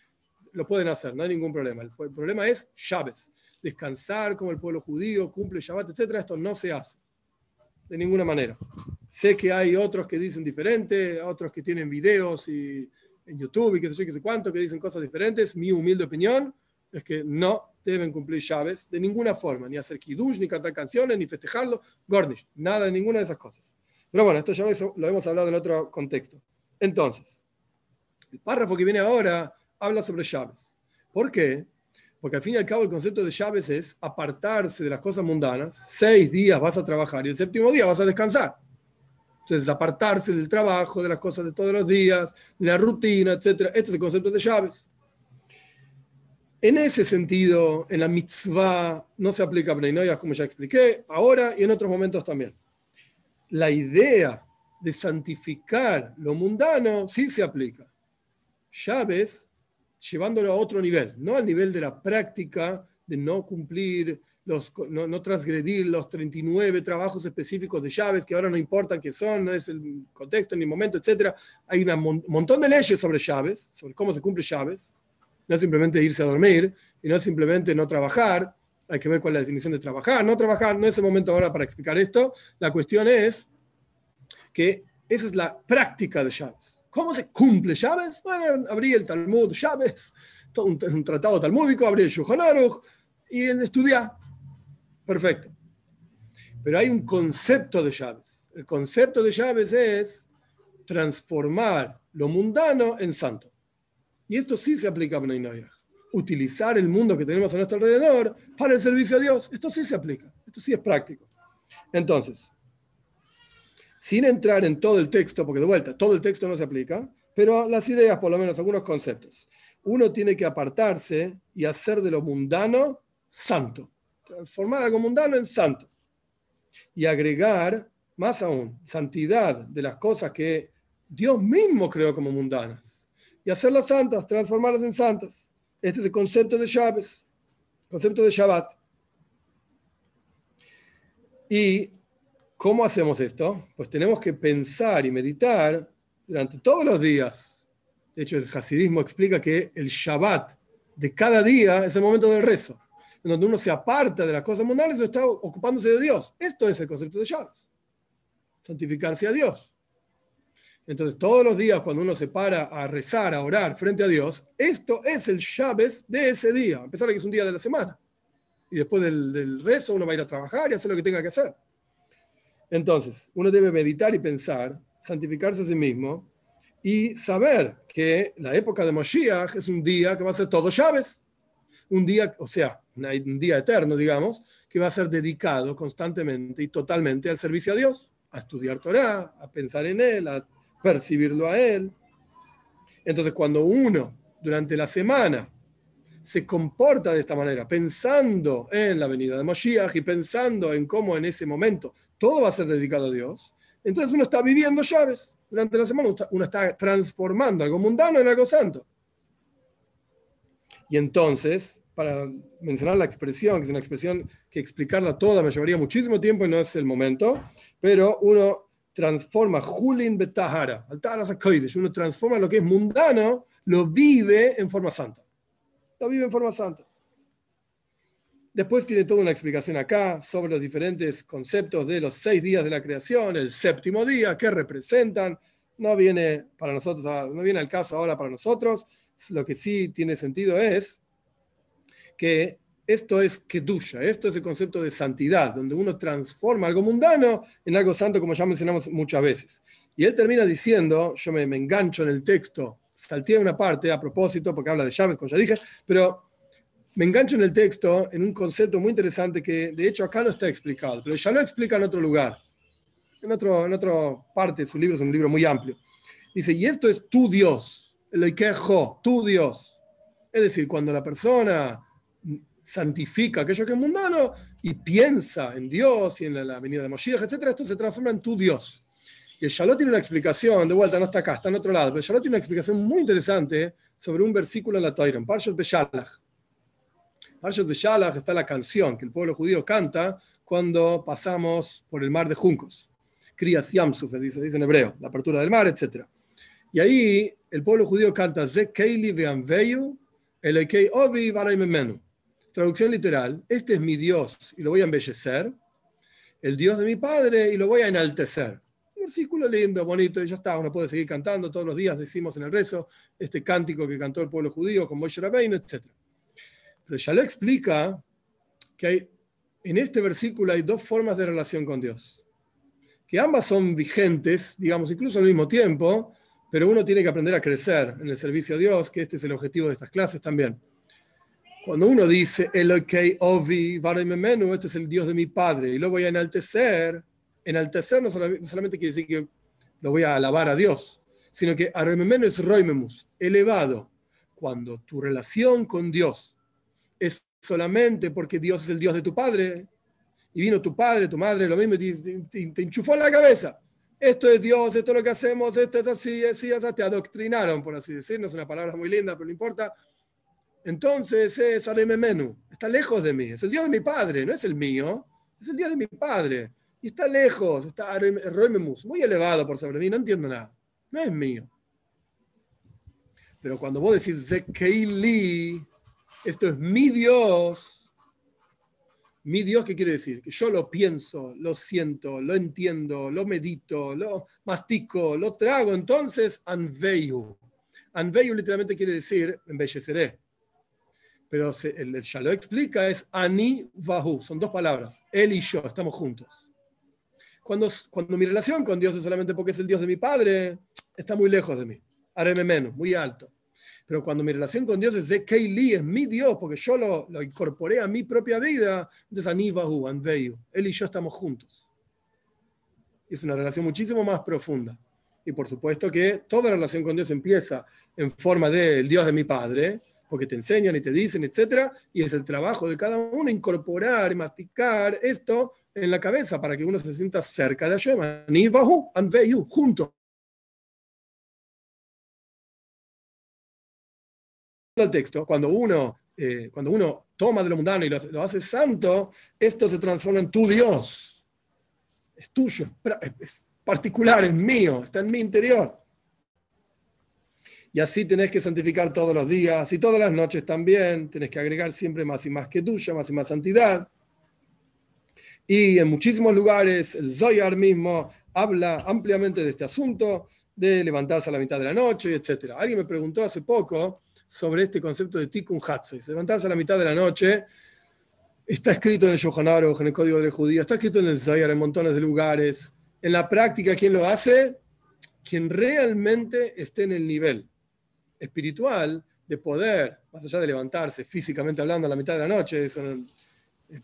Lo pueden hacer, no hay ningún problema. El, problema es Shabbat. Descansar como el pueblo judío, cumple Shabbat, etc. Esto no se hace de ninguna manera. Sé que hay otros que dicen diferente, otros que tienen videos y, en YouTube y qué sé yo, qué sé cuánto, que dicen cosas diferentes. Mi humilde opinión es que no deben cumplir llaves de ninguna forma, ni hacer kiddush, ni cantar canciones, ni festejarlo, gornish, nada de ninguna de esas cosas. Pero bueno, esto ya lo hemos hablado en otro contexto. Entonces, el párrafo que viene ahora habla sobre llaves. ¿Por qué? Porque al fin y al cabo el concepto de llaves es apartarse de las cosas mundanas. Seis días vas a trabajar y el séptimo día vas a descansar. Entonces, apartarse del trabajo, de las cosas de todos los días, de la rutina, etc. Este es el concepto de llaves. En ese sentido, en la mitzvah no se aplica a como ya expliqué, ahora y en otros momentos también. La idea de santificar lo mundano sí se aplica. Llaves llevándolo a otro nivel, no al nivel de la práctica de no cumplir, los, no, transgredir los 39 trabajos específicos de llaves que ahora no importan qué son, no es el contexto ni el momento, etc. Hay un montón de leyes sobre llaves, sobre cómo se cumple llaves. No simplemente irse a dormir y no simplemente no trabajar. Hay que ver cuál es la definición de trabajar. No trabajar, no es el momento ahora para explicar esto. La cuestión es que esa es la práctica de llaves. ¿Cómo se cumple llaves? Bueno, abrí el Talmud, llaves, un, un, tratado talmúdico, abrí el Shulchan y estudiar. Perfecto. Pero hay un concepto de llaves. El concepto de llaves es transformar lo mundano en santo. Y esto sí se aplica a Bnei Utilizar el mundo que tenemos a nuestro alrededor para el servicio a Dios. Esto sí se aplica. Esto sí es práctico. Entonces, sin entrar en todo el texto, porque de vuelta, todo el texto no se aplica, pero las ideas, por lo menos algunos conceptos. Uno tiene que apartarse y hacer de lo mundano santo, transformar algo mundano en santo. Y agregar, más aún, santidad de las cosas que Dios mismo creó como mundanas. Y hacerlas santas, transformarlas en santas. Este es el concepto de llaves, concepto de Shabbat. Y ¿Cómo hacemos esto? Pues tenemos que pensar y meditar durante todos los días. De hecho, el hasidismo explica que el Shabbat de cada día es el momento del rezo, en donde uno se aparta de las cosas mundanas y está ocupándose de Dios. Esto es el concepto de Shabbat. Santificarse a Dios. Entonces, todos los días cuando uno se para a rezar, a orar frente a Dios, esto es el Shabbat de ese día, a pesar de que es un día de la semana. Y después del, del rezo uno va a ir a trabajar y hacer lo que tenga que hacer. Entonces, uno debe meditar y pensar, santificarse a sí mismo y saber que la época de Moshiach es un día que va a ser todo llaves. Un día, o sea, un día eterno, digamos, que va a ser dedicado constantemente y totalmente al servicio a Dios, a estudiar Torah, a pensar en Él, a percibirlo a Él. Entonces, cuando uno durante la semana se comporta de esta manera, pensando en la venida de Moshiach y pensando en cómo en ese momento todo va a ser dedicado a Dios, entonces uno está viviendo llaves. Durante la semana uno está transformando algo mundano en algo santo. Y entonces, para mencionar la expresión, que es una expresión que explicarla toda me llevaría muchísimo tiempo y no es el momento, pero uno transforma Julin Betahara, uno transforma lo que es mundano, lo vive en forma santa. Lo vive en forma santa. Después tiene toda una explicación acá sobre los diferentes conceptos de los seis días de la creación, el séptimo día, qué representan. No viene para nosotros, no viene al caso ahora para nosotros. Lo que sí tiene sentido es que esto es kedusha, esto es el concepto de santidad, donde uno transforma algo mundano en algo santo, como ya mencionamos muchas veces. Y él termina diciendo, yo me, engancho en el texto, salté una parte a propósito, porque habla de llaves, como ya dije, pero me engancho en el texto en un concepto muy interesante que de hecho acá no está explicado, pero ya lo explica en otro lugar, en, otro, en otra parte su libro, es un libro muy amplio. Dice, y esto es tu Dios, el quejo, tu Dios. Es decir, cuando la persona santifica aquello que es mundano y piensa en Dios y en la, venida de Moshiach, etc., esto se transforma en tu Dios. Y el Shalot tiene una explicación, de vuelta no está acá, está en otro lado, pero el Shalot tiene una explicación muy interesante sobre un versículo en la Torah, en Parshas Beshalach de Shalach está la canción que el pueblo judío canta cuando pasamos por el mar de juncos. Kriyas Yamsuf, dice, dice en hebreo, la apertura del mar, etc. Y ahí el pueblo judío canta Ze Keili Veanveyu, Elekei Ovi Memenu. Traducción literal, este es mi Dios y lo voy a embellecer, el Dios de mi padre y lo voy a enaltecer. Un versículo lindo, bonito, y ya está, uno puede seguir cantando, todos los días decimos en el rezo este cántico que cantó el pueblo judío con Moshe Rabbeinu, etc. Pero ya lo explica que hay, en este versículo hay dos formas de relación con Dios, que ambas son vigentes, digamos, incluso al mismo tiempo, pero uno tiene que aprender a crecer en el servicio a Dios, que este es el objetivo de estas clases también. Cuando uno dice, Elokei Ovi Memenu, este es el Dios de mi Padre, y lo voy a enaltecer, enaltecer no solamente, quiere decir que lo voy a alabar a Dios, sino que Arememenu es Roimemus, elevado. Cuando tu relación con Dios es solamente porque Dios es el Dios de tu padre. Y vino tu padre, tu madre, lo mismo, y te, enchufó en la cabeza. Esto es Dios, esto es lo que hacemos, esto es así, así, así. Te adoctrinaron, por así decirlo. Es una palabra muy linda, pero no importa. Entonces es Menú. Está lejos de mí. Es el Dios de mi padre, no es el mío. Es el Dios de mi padre. Y está lejos, está Roimemus, muy elevado por sobre mí. No entiendo nada. No es mío. Pero cuando vos decís Zekeili, esto es mi Dios. Mi Dios, ¿qué quiere decir? Que yo lo pienso, lo siento, lo entiendo, lo medito, lo mastico, lo trago. Entonces, anveyu. Anveyu literalmente quiere decir embelleceré. Pero el, el lo explica es ani vahu. Son dos palabras. Él y yo estamos juntos. Cuando, cuando mi relación con Dios es solamente porque es el Dios de mi padre, está muy lejos de mí. Hareme menos, muy alto. Pero cuando mi relación con Dios es de Keili, es mi Dios, porque yo lo, lo incorporé a mi propia vida, entonces Anibahu, Anveyu, él y yo estamos juntos. Es una relación muchísimo más profunda. Y por supuesto que toda relación con Dios empieza en forma del Dios de mi Padre, porque te enseñan y te dicen, etc. Y es el trabajo de cada uno incorporar masticar esto en la cabeza para que uno se sienta cerca de Hashem. Anibahu, Anveyu, juntos. el texto, cuando uno, eh, cuando uno toma de lo mundano y lo, hace santo, esto se transforma en tu Dios. Es tuyo, es, particular, es mío, está en mi interior. Y así tenés que santificar todos los días y todas las noches también. Tenés que agregar siempre más y más que tuya, más y más santidad. Y en muchísimos lugares, el Zoyar mismo habla ampliamente de este asunto, de levantarse a la mitad de la noche, etc. Alguien me preguntó hace poco sobre este concepto de tikkun hatzis, levantarse a la mitad de la noche. Está escrito en el Yohanan en el Código de Judía, está escrito en el Zayar en montones de lugares. En la práctica, ¿quién lo hace? Quien realmente esté en el nivel espiritual de poder, más allá de levantarse físicamente hablando a la mitad de la noche,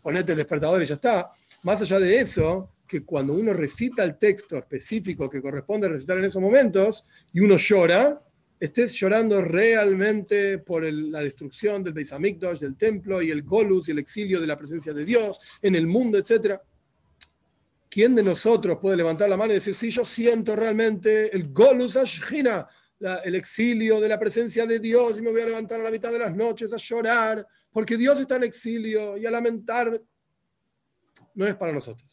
ponerte el despertador y ya está. Más allá de eso, que cuando uno recita el texto específico que corresponde recitar en esos momentos y uno llora, estés llorando realmente por la destrucción del Beis del templo y el Golus y el exilio de la presencia de Dios en el mundo, etc. ¿Quién de nosotros puede levantar la mano y decir, sí, yo siento realmente el Golus El exilio de la presencia de Dios y me voy a levantar a la mitad de las noches a llorar porque Dios está en exilio y a lamentar? No es para nosotros.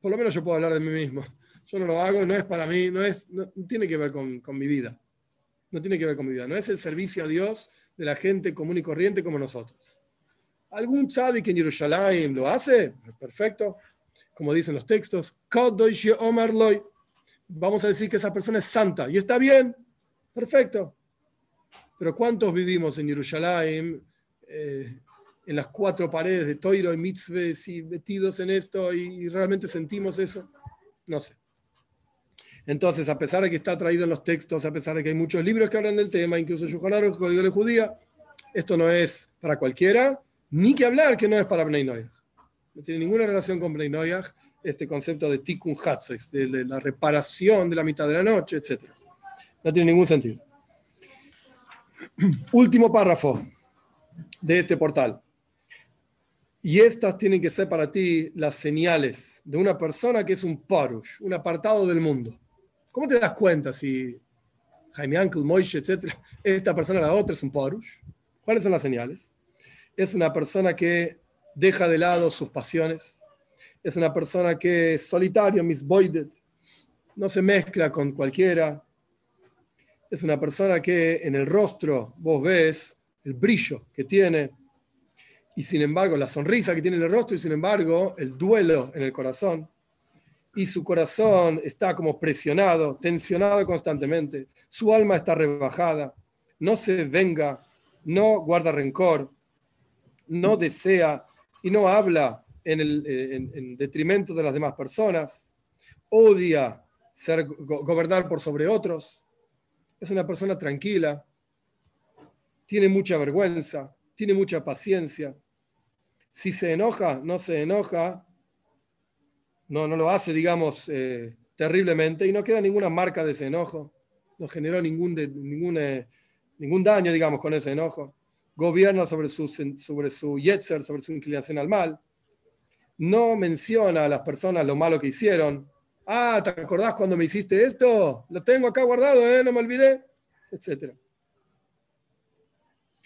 Por lo menos yo puedo hablar de mí mismo. Yo no lo hago, no es para mí, no, es, no, tiene que ver con, con mi vida. No tiene que ver con mi vida. No es el servicio a Dios de la gente común y corriente como nosotros. ¿Algún tzadik en Jerusalén lo hace? Perfecto como dicen los textos, vamos a decir que esa persona es santa y está bien, perfecto. Pero ¿cuántos vivimos en Jerusalén, eh, en las cuatro paredes de Toiro y Mitzvahs y metidos en esto y, realmente sentimos eso? No sé. Entonces, a pesar de que está traído en los textos, a pesar de que hay muchos libros que hablan del tema, incluso Yuhan el Código de Judía, esto no es para cualquiera, ni que hablar que no es para Bnei no tiene ninguna relación con Bnei este concepto de tikkun hatzes, de, la reparación de la mitad de la noche, etc. No tiene ningún sentido. *clears throat* Último párrafo de este portal. Y estas tienen que ser para ti las señales de una persona que es un parush, un apartado del mundo. ¿Cómo te das cuenta si Jaime Uncle, Moishe, etcétera, esta persona, la otra, es un parush? ¿Cuáles son las señales? Es una persona que deja de lado sus pasiones. Es una persona que es solitario, misboided, no se mezcla con cualquiera. Es una persona que en el rostro vos ves el brillo que tiene y sin embargo la sonrisa que tiene en el rostro y sin embargo el duelo en el corazón. Y su corazón está como presionado, tensionado constantemente. Su alma está rebajada, no se venga, no guarda rencor, no desea y no habla en, el, detrimento de las demás personas, odia ser, gobernar por sobre otros, es una persona tranquila, tiene mucha vergüenza, tiene mucha paciencia. Si se enoja, no se enoja, no, no lo hace, digamos, eh, terriblemente y no queda ninguna marca de ese enojo, no generó ningún, ningún, eh, ningún daño, digamos, con ese enojo gobierna sobre su, sobre su yetzer, sobre su inclinación al mal. No menciona a las personas lo malo que hicieron. Ah, ¿te acordás cuando me hiciste esto? Lo tengo acá guardado, ¿eh? no me olvidé, etc.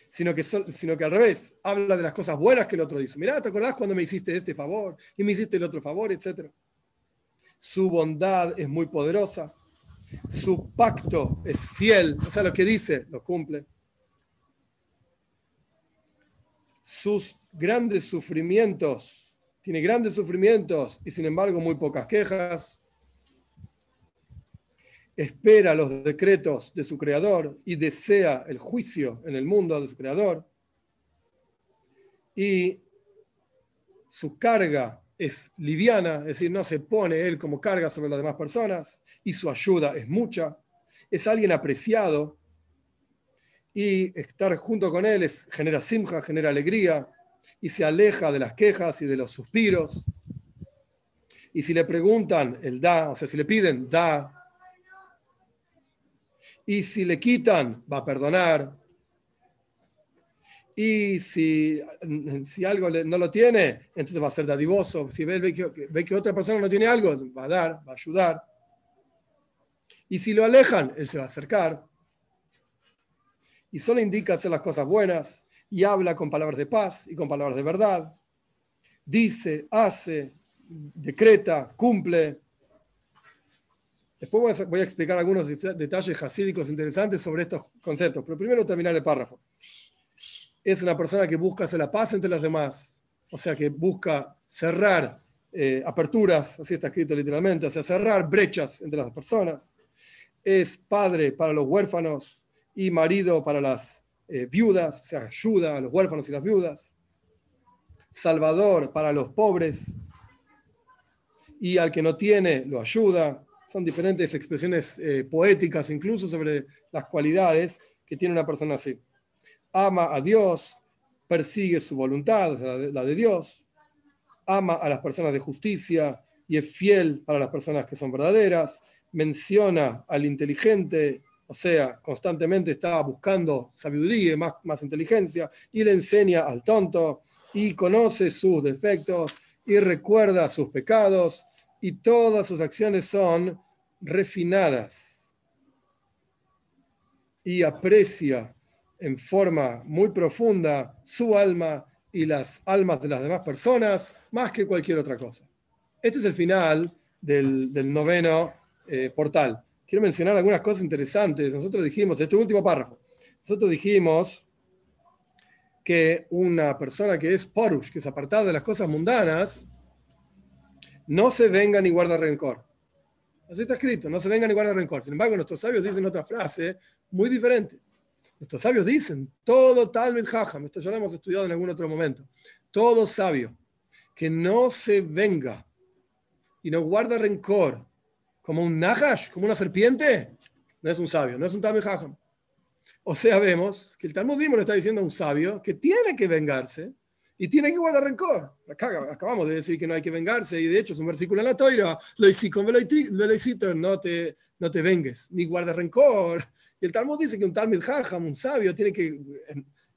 Sino que, sino que al revés, habla de las cosas buenas que el otro dice. Mirá, ¿te acordás cuando me hiciste este favor y me hiciste el otro favor, etc. Su bondad es muy poderosa. Su pacto es fiel, o sea, lo que dice lo cumple sus grandes sufrimientos, tiene grandes sufrimientos y sin embargo muy pocas quejas. Espera los decretos de su creador y desea el juicio en el mundo de su creador. Y su carga es liviana, es decir, no se pone él como carga sobre las demás personas y su ayuda es mucha. Es alguien apreciado y estar junto con él es, genera simja, genera alegría y se aleja de las quejas y de los suspiros. Y si le preguntan, él da, o sea, si le piden, da. Y si le quitan, va a perdonar. Y si, si algo no lo tiene, entonces va a ser dadivoso. Si ve, que, ve que otra persona no tiene algo, va a dar, va a ayudar. Y si lo alejan, él se va a acercar y solo indica hacer las cosas buenas y habla con palabras de paz y con palabras de verdad. Dice, hace, decreta, cumple. Después voy a, explicar algunos detalles hasídicos interesantes sobre estos conceptos, pero primero terminar el párrafo. Es una persona que busca hacer la paz entre los demás, o sea, que busca cerrar eh, aperturas, así está escrito literalmente, o sea, cerrar brechas entre las personas. Es padre para los huérfanos, y marido para las eh, viudas, o sea, ayuda a los huérfanos y las viudas, salvador para los pobres y al que no tiene lo ayuda. Son diferentes expresiones eh, poéticas incluso sobre las cualidades que tiene una persona así. Ama a Dios, persigue su voluntad, la de Dios, ama a las personas de justicia y es fiel para las personas que son verdaderas, menciona al inteligente o sea, constantemente está buscando sabiduría más, más inteligencia, y le enseña al tonto, y conoce sus defectos, y recuerda sus pecados, y todas sus acciones son refinadas y aprecia en forma muy profunda su alma y las almas de las demás personas más que cualquier otra cosa. Este es el final del, noveno eh, portal. Quiero mencionar algunas cosas interesantes. Nosotros dijimos, este último párrafo, nosotros dijimos que una persona que es porush, que es apartada de las cosas mundanas, no se venga ni guarda rencor. Así está escrito, no se venga ni guarda rencor. Sin embargo, nuestros sabios dicen otra frase muy diferente. Nuestros sabios dicen, todo tal vez jajam, esto ya lo hemos estudiado en algún otro momento, todo sabio que no se venga y no guarda rencor como un nahash, como una serpiente, no es un sabio, no es un tal jajam. O sea, vemos que el Talmud mismo le está diciendo a un sabio que tiene que vengarse y tiene que guardar rencor. acabamos de decir que no hay que vengarse y de hecho es un versículo en la toira, lo no te, no te vengues, ni guarda rencor. Y el Talmud dice que un Talmud Jajam, un sabio, tiene que,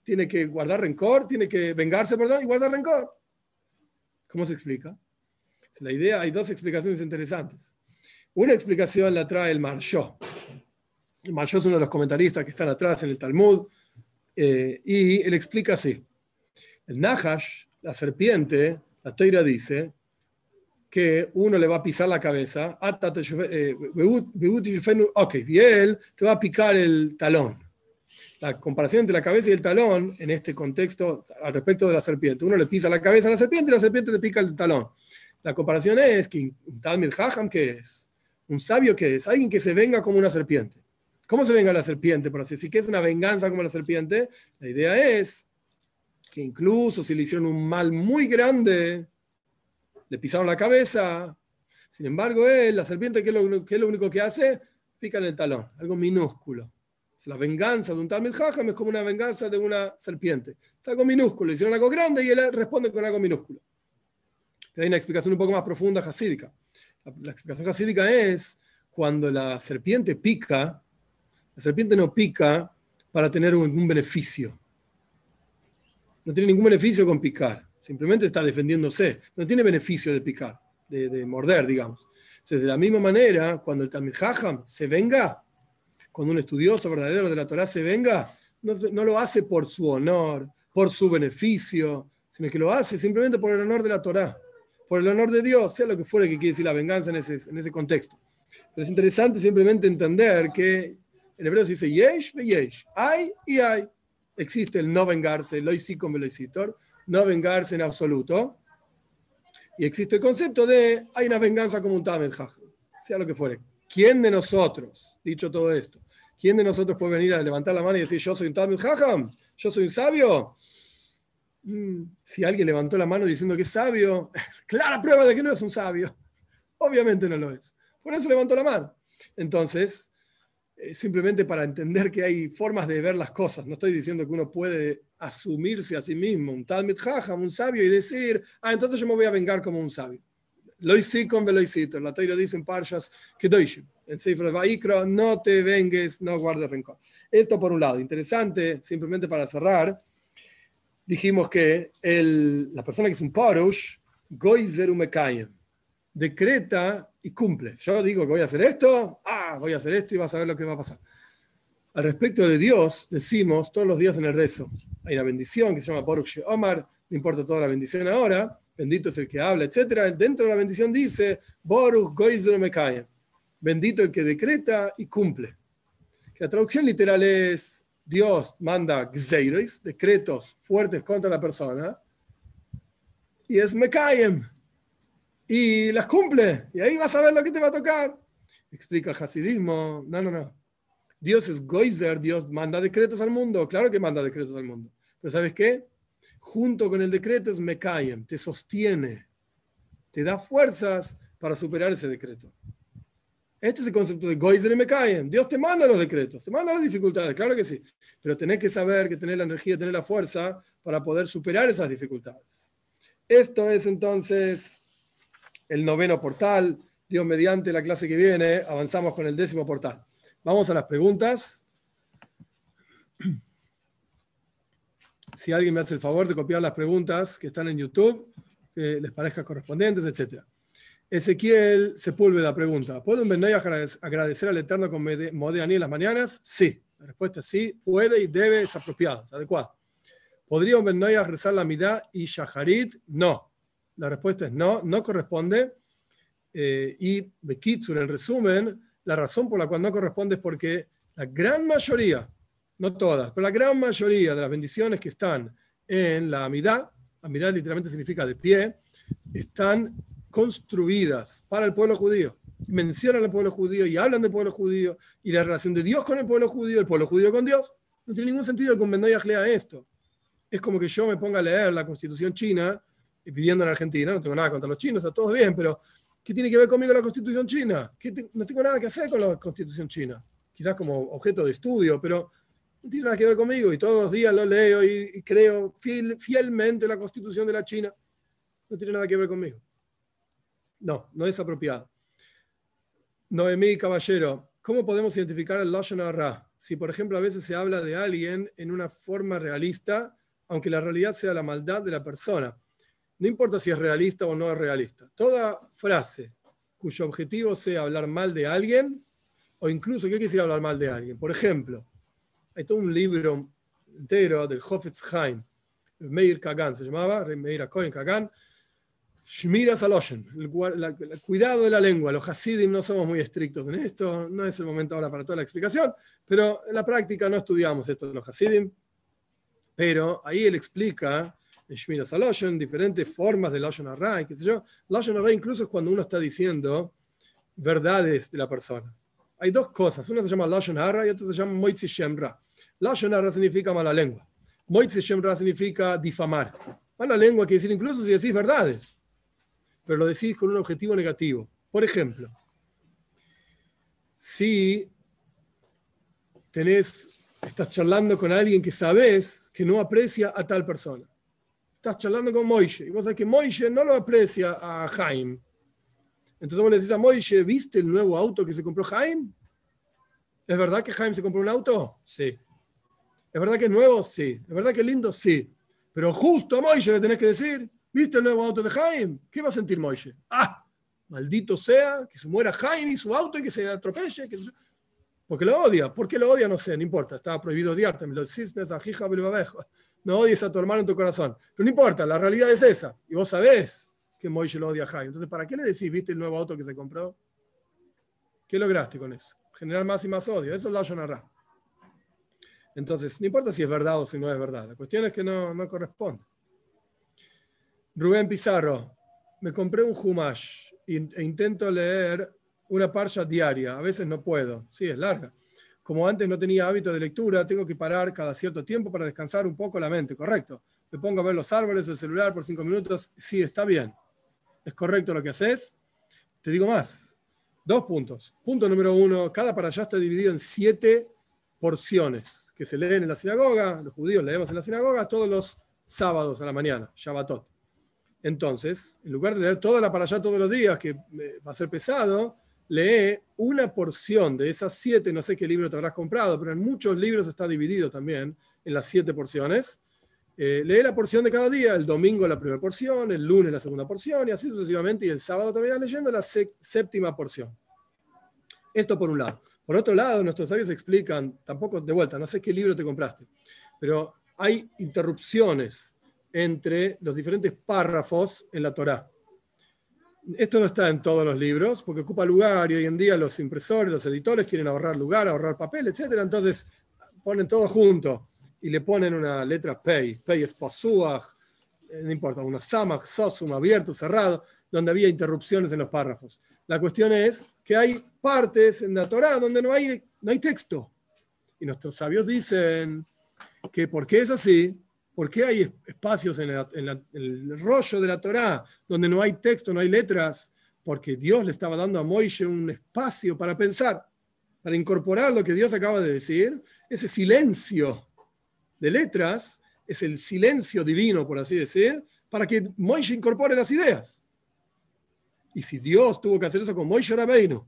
tiene que guardar rencor, tiene que vengarse, perdón, y guardar rencor. ¿Cómo se explica? La idea, hay dos explicaciones interesantes. Una explicación la trae el Marshó. El Marshó es uno de los comentaristas que están atrás en el Talmud, eh, y él explica así. El Nahash, la serpiente, la Teira dice que uno le va a pisar la cabeza, eh, ok, y él te va a picar el talón. La comparación entre la cabeza y el talón, en este contexto, al respecto de la serpiente, uno le pisa la cabeza a la serpiente y la serpiente te pica el talón. La comparación es que un Talmud Hajam, que es? Un sabio que es? Alguien que se venga como una serpiente. ¿Cómo se venga la serpiente? Por así decir, que es una venganza como la serpiente. La idea es que incluso si le hicieron un mal muy grande, le pisaron la cabeza. Sin embargo, él, la serpiente, ¿qué es lo, único que hace? Pica en el talón, algo minúsculo. La venganza de un Talmud Jajam es como una venganza de una serpiente. Es algo minúsculo. Hicieron algo grande y él responde con algo minúsculo. Hay una explicación un poco más profunda jasídica. La, explicación jasídica es cuando la serpiente pica, la serpiente no pica para tener un beneficio. No tiene ningún beneficio con picar, simplemente está defendiéndose, no tiene beneficio de picar, de, morder, digamos. Entonces, de la misma manera, cuando el Talmud Jajam se venga, cuando un estudioso verdadero de la Torah se venga, no, lo hace por su honor, por su beneficio, sino que lo hace simplemente por el honor de la Torah, por el honor de Dios, sea lo que fuere que quiere decir la venganza en ese, en ese contexto. Pero es interesante simplemente entender que en hebreo se dice yesh ve yesh, hay y hay existe el no vengarse, lo con velocitor, no vengarse en absoluto. Y existe el concepto de hay una venganza como un tamed sea lo que fuere. ¿Quién de nosotros, dicho todo esto, quién de nosotros puede venir a levantar la mano y decir yo soy un tamed yo soy un sabio? Mm, si alguien levantó la mano diciendo que es sabio, es *laughs* clara prueba de que no es un sabio. Obviamente no lo es. Por eso levantó la mano. Entonces, eh, simplemente para entender que hay formas de ver las cosas. No estoy diciendo que uno puede asumirse a sí mismo, un Talmud Jajam, un sabio, y decir, ah, entonces yo me voy a vengar como un sabio. Lo hice con veloicito. La Torah dice en Parshas Kedoshim, en Sefer Vaikro, no te vengues, no guardes rencor. Esto por un lado. Interesante, simplemente para cerrar, dijimos que el, la persona que es un Parush, Goizer Umekayem, decreta y cumple. Yo digo que voy a hacer esto, ah, voy a hacer esto y vas a ver lo que va a pasar. Al respecto de Dios, decimos todos los días en el rezo, hay una bendición que se llama Baruch Omar, no importa toda la bendición ahora, bendito es el que habla, etc. Dentro de la bendición dice, Baruch Goizer Mekaya, bendito el que decreta y cumple. La traducción literal es, Dios manda gzeiros, decretos fuertes contra la persona, y es Mekayem, y las cumple. Y ahí vas a ver lo que te va a tocar. Explica el hasidismo. No, no, no. Dios es Goizer, Dios manda decretos al mundo. Claro que manda decretos al mundo. Pero ¿sabes qué? Junto con el decreto es Mekayem, te sostiene, te da fuerzas para superar ese decreto. Este es el concepto de Goizer y Mekayem. Dios te manda los decretos, te manda las dificultades, claro que sí. Pero tenés que saber que tener la energía, tener la fuerza para poder superar esas dificultades. Esto es entonces el noveno portal. Dios mediante la clase que viene, avanzamos con el décimo portal. Vamos a las preguntas. Si alguien me hace el favor de copiar las preguntas que están en YouTube, que les parezca correspondientes, etc. Ezequiel Sepúlveda pregunta, ¿puede un Benay agradecer al Eterno con Modeani en las mañanas? Sí. La respuesta es sí, puede y debe, es apropiado, es adecuado. ¿Podría un Benay rezar la Midá y Shaharit? No. La respuesta es no, no corresponde. Eh, y Bekitsur, en resumen, la razón por la cual no corresponde es porque la gran mayoría, no todas, pero la gran mayoría de las bendiciones que están en la Amidad, Amidad literalmente significa de pie, están construidas para el pueblo judío. Mencionan al pueblo judío y hablan del pueblo judío y la relación de Dios con el pueblo judío, el pueblo judío con Dios. No tiene ningún sentido que un Bendoyah lea esto. Es como que yo me ponga a leer la constitución china y viviendo en Argentina, no tengo nada contra los chinos, está todo bien, pero ¿qué tiene que ver conmigo la constitución china? no tengo nada que hacer con la constitución china. Quizás como objeto de estudio, pero no tiene nada que ver conmigo y todos los días lo leo y, creo fielmente la constitución de la China. No tiene nada que ver conmigo. No, no es apropiado. Noemí Caballero, ¿cómo podemos identificar el Lashon Ra? Si, por ejemplo, a veces se habla de alguien en una forma realista, aunque la realidad sea la maldad de la persona. No importa si es realista o no es realista. Toda frase cuyo objetivo sea hablar mal de alguien, o incluso, ¿qué quiere decir hablar mal de alguien? Por ejemplo, hay todo un libro entero del Hofetz Haim, Meir Kagan se llamaba, Meir Cohen Kagan, Shmira Saloshen, el, cuidado de la lengua. Los Hasidim no somos muy estrictos en esto, no es el momento ahora para toda la explicación, pero en la práctica no estudiamos esto de los Hasidim. Pero ahí él explica en Shmira Saloshen diferentes formas de Lashon Arra, qué sé yo. Lashon Arra incluso es cuando uno está diciendo verdades de la persona. Hay dos cosas, una se llama Lashon Arra y otra se llama Moitzi Shemra. Lashon Arra significa mala lengua. Moitzi Shemra significa difamar. Mala lengua quiere decir incluso si decís verdades pero lo decís con un objetivo negativo. Por ejemplo, si tenés, estás charlando con alguien que sabes que no aprecia a tal persona. Estás charlando con Moishe y vos sabés que Moishe no lo aprecia a Jaime. Entonces vos le decís a Moishe, ¿viste el nuevo auto que se compró Jaime? ¿Es verdad que Jaime se compró un auto? Sí. ¿Es verdad que es nuevo? Sí. ¿Es verdad que es lindo? Sí. Pero justo a Moishe le tenés que decir, ¿Viste el nuevo auto de Jaime? ¿Qué va a sentir Moishe? ¡Ah! Maldito sea, que se muera Jaime y su auto y que se atropelle. Que... Porque lo odia. ¿Por qué lo odia? No sé, no importa. Estaba prohibido odiarte. Los cisnes, No odies a tu hermano en tu corazón. Pero no importa, la realidad es esa. Y vos sabés que Moishe lo odia a Jaime. Entonces, ¿para qué le decís, viste el nuevo auto que se compró? ¿Qué lograste con eso? Generar más y más odio. Eso es la Yonarra. Entonces, no importa si es verdad o si no es verdad. La cuestión es que no, no corresponde. Rubén Pizarro, me compré un Humash e intento leer una parcha diaria. A veces no puedo. Sí, es larga. Como antes no tenía hábito de lectura, tengo que parar cada cierto tiempo para descansar un poco la mente. Correcto. Me pongo a ver los árboles, el celular por cinco minutos. Sí, está bien. Es correcto lo que haces. Te digo más. Dos puntos. Punto número uno. Cada parashá está dividido en siete porciones que se leen en la sinagoga. Los judíos leemos en la sinagoga todos los sábados a la mañana. Shabbatot. Entonces, en lugar de leer toda la para allá todos los días, que va a ser pesado, lee una porción de esas siete, no sé qué libro te habrás comprado, pero en muchos libros está dividido también en las siete porciones. Eh, lee la porción de cada día, el domingo la primera porción, el lunes la segunda porción y así sucesivamente, y el sábado termina leyendo la séptima porción. Esto por un lado. Por otro lado, nuestros sabios explican, tampoco de vuelta, no sé qué libro te compraste, pero hay interrupciones entre los diferentes párrafos en la Torá. Esto no está en todos los libros porque ocupa lugar y hoy en día los impresores, los editores quieren ahorrar lugar, ahorrar papel, etc. Entonces ponen todo junto y le ponen una letra Pei. Pei es Posuach, eh, no importa, una Samach, Sosum, abierto, cerrado, donde había interrupciones en los párrafos. La cuestión es que hay partes en la Torá donde no hay, no hay texto. Y nuestros sabios dicen que porque es así, ¿Por qué hay espacios en, el rollo de la Torá donde no hay texto, no hay letras? Porque Dios le estaba dando a Moishe un espacio para pensar, para incorporar lo que Dios acaba de decir. Ese silencio de letras es el silencio divino, por así decir, para que Moishe incorpore las ideas. Y si Dios tuvo que hacer eso con Moishe Rabbeinu,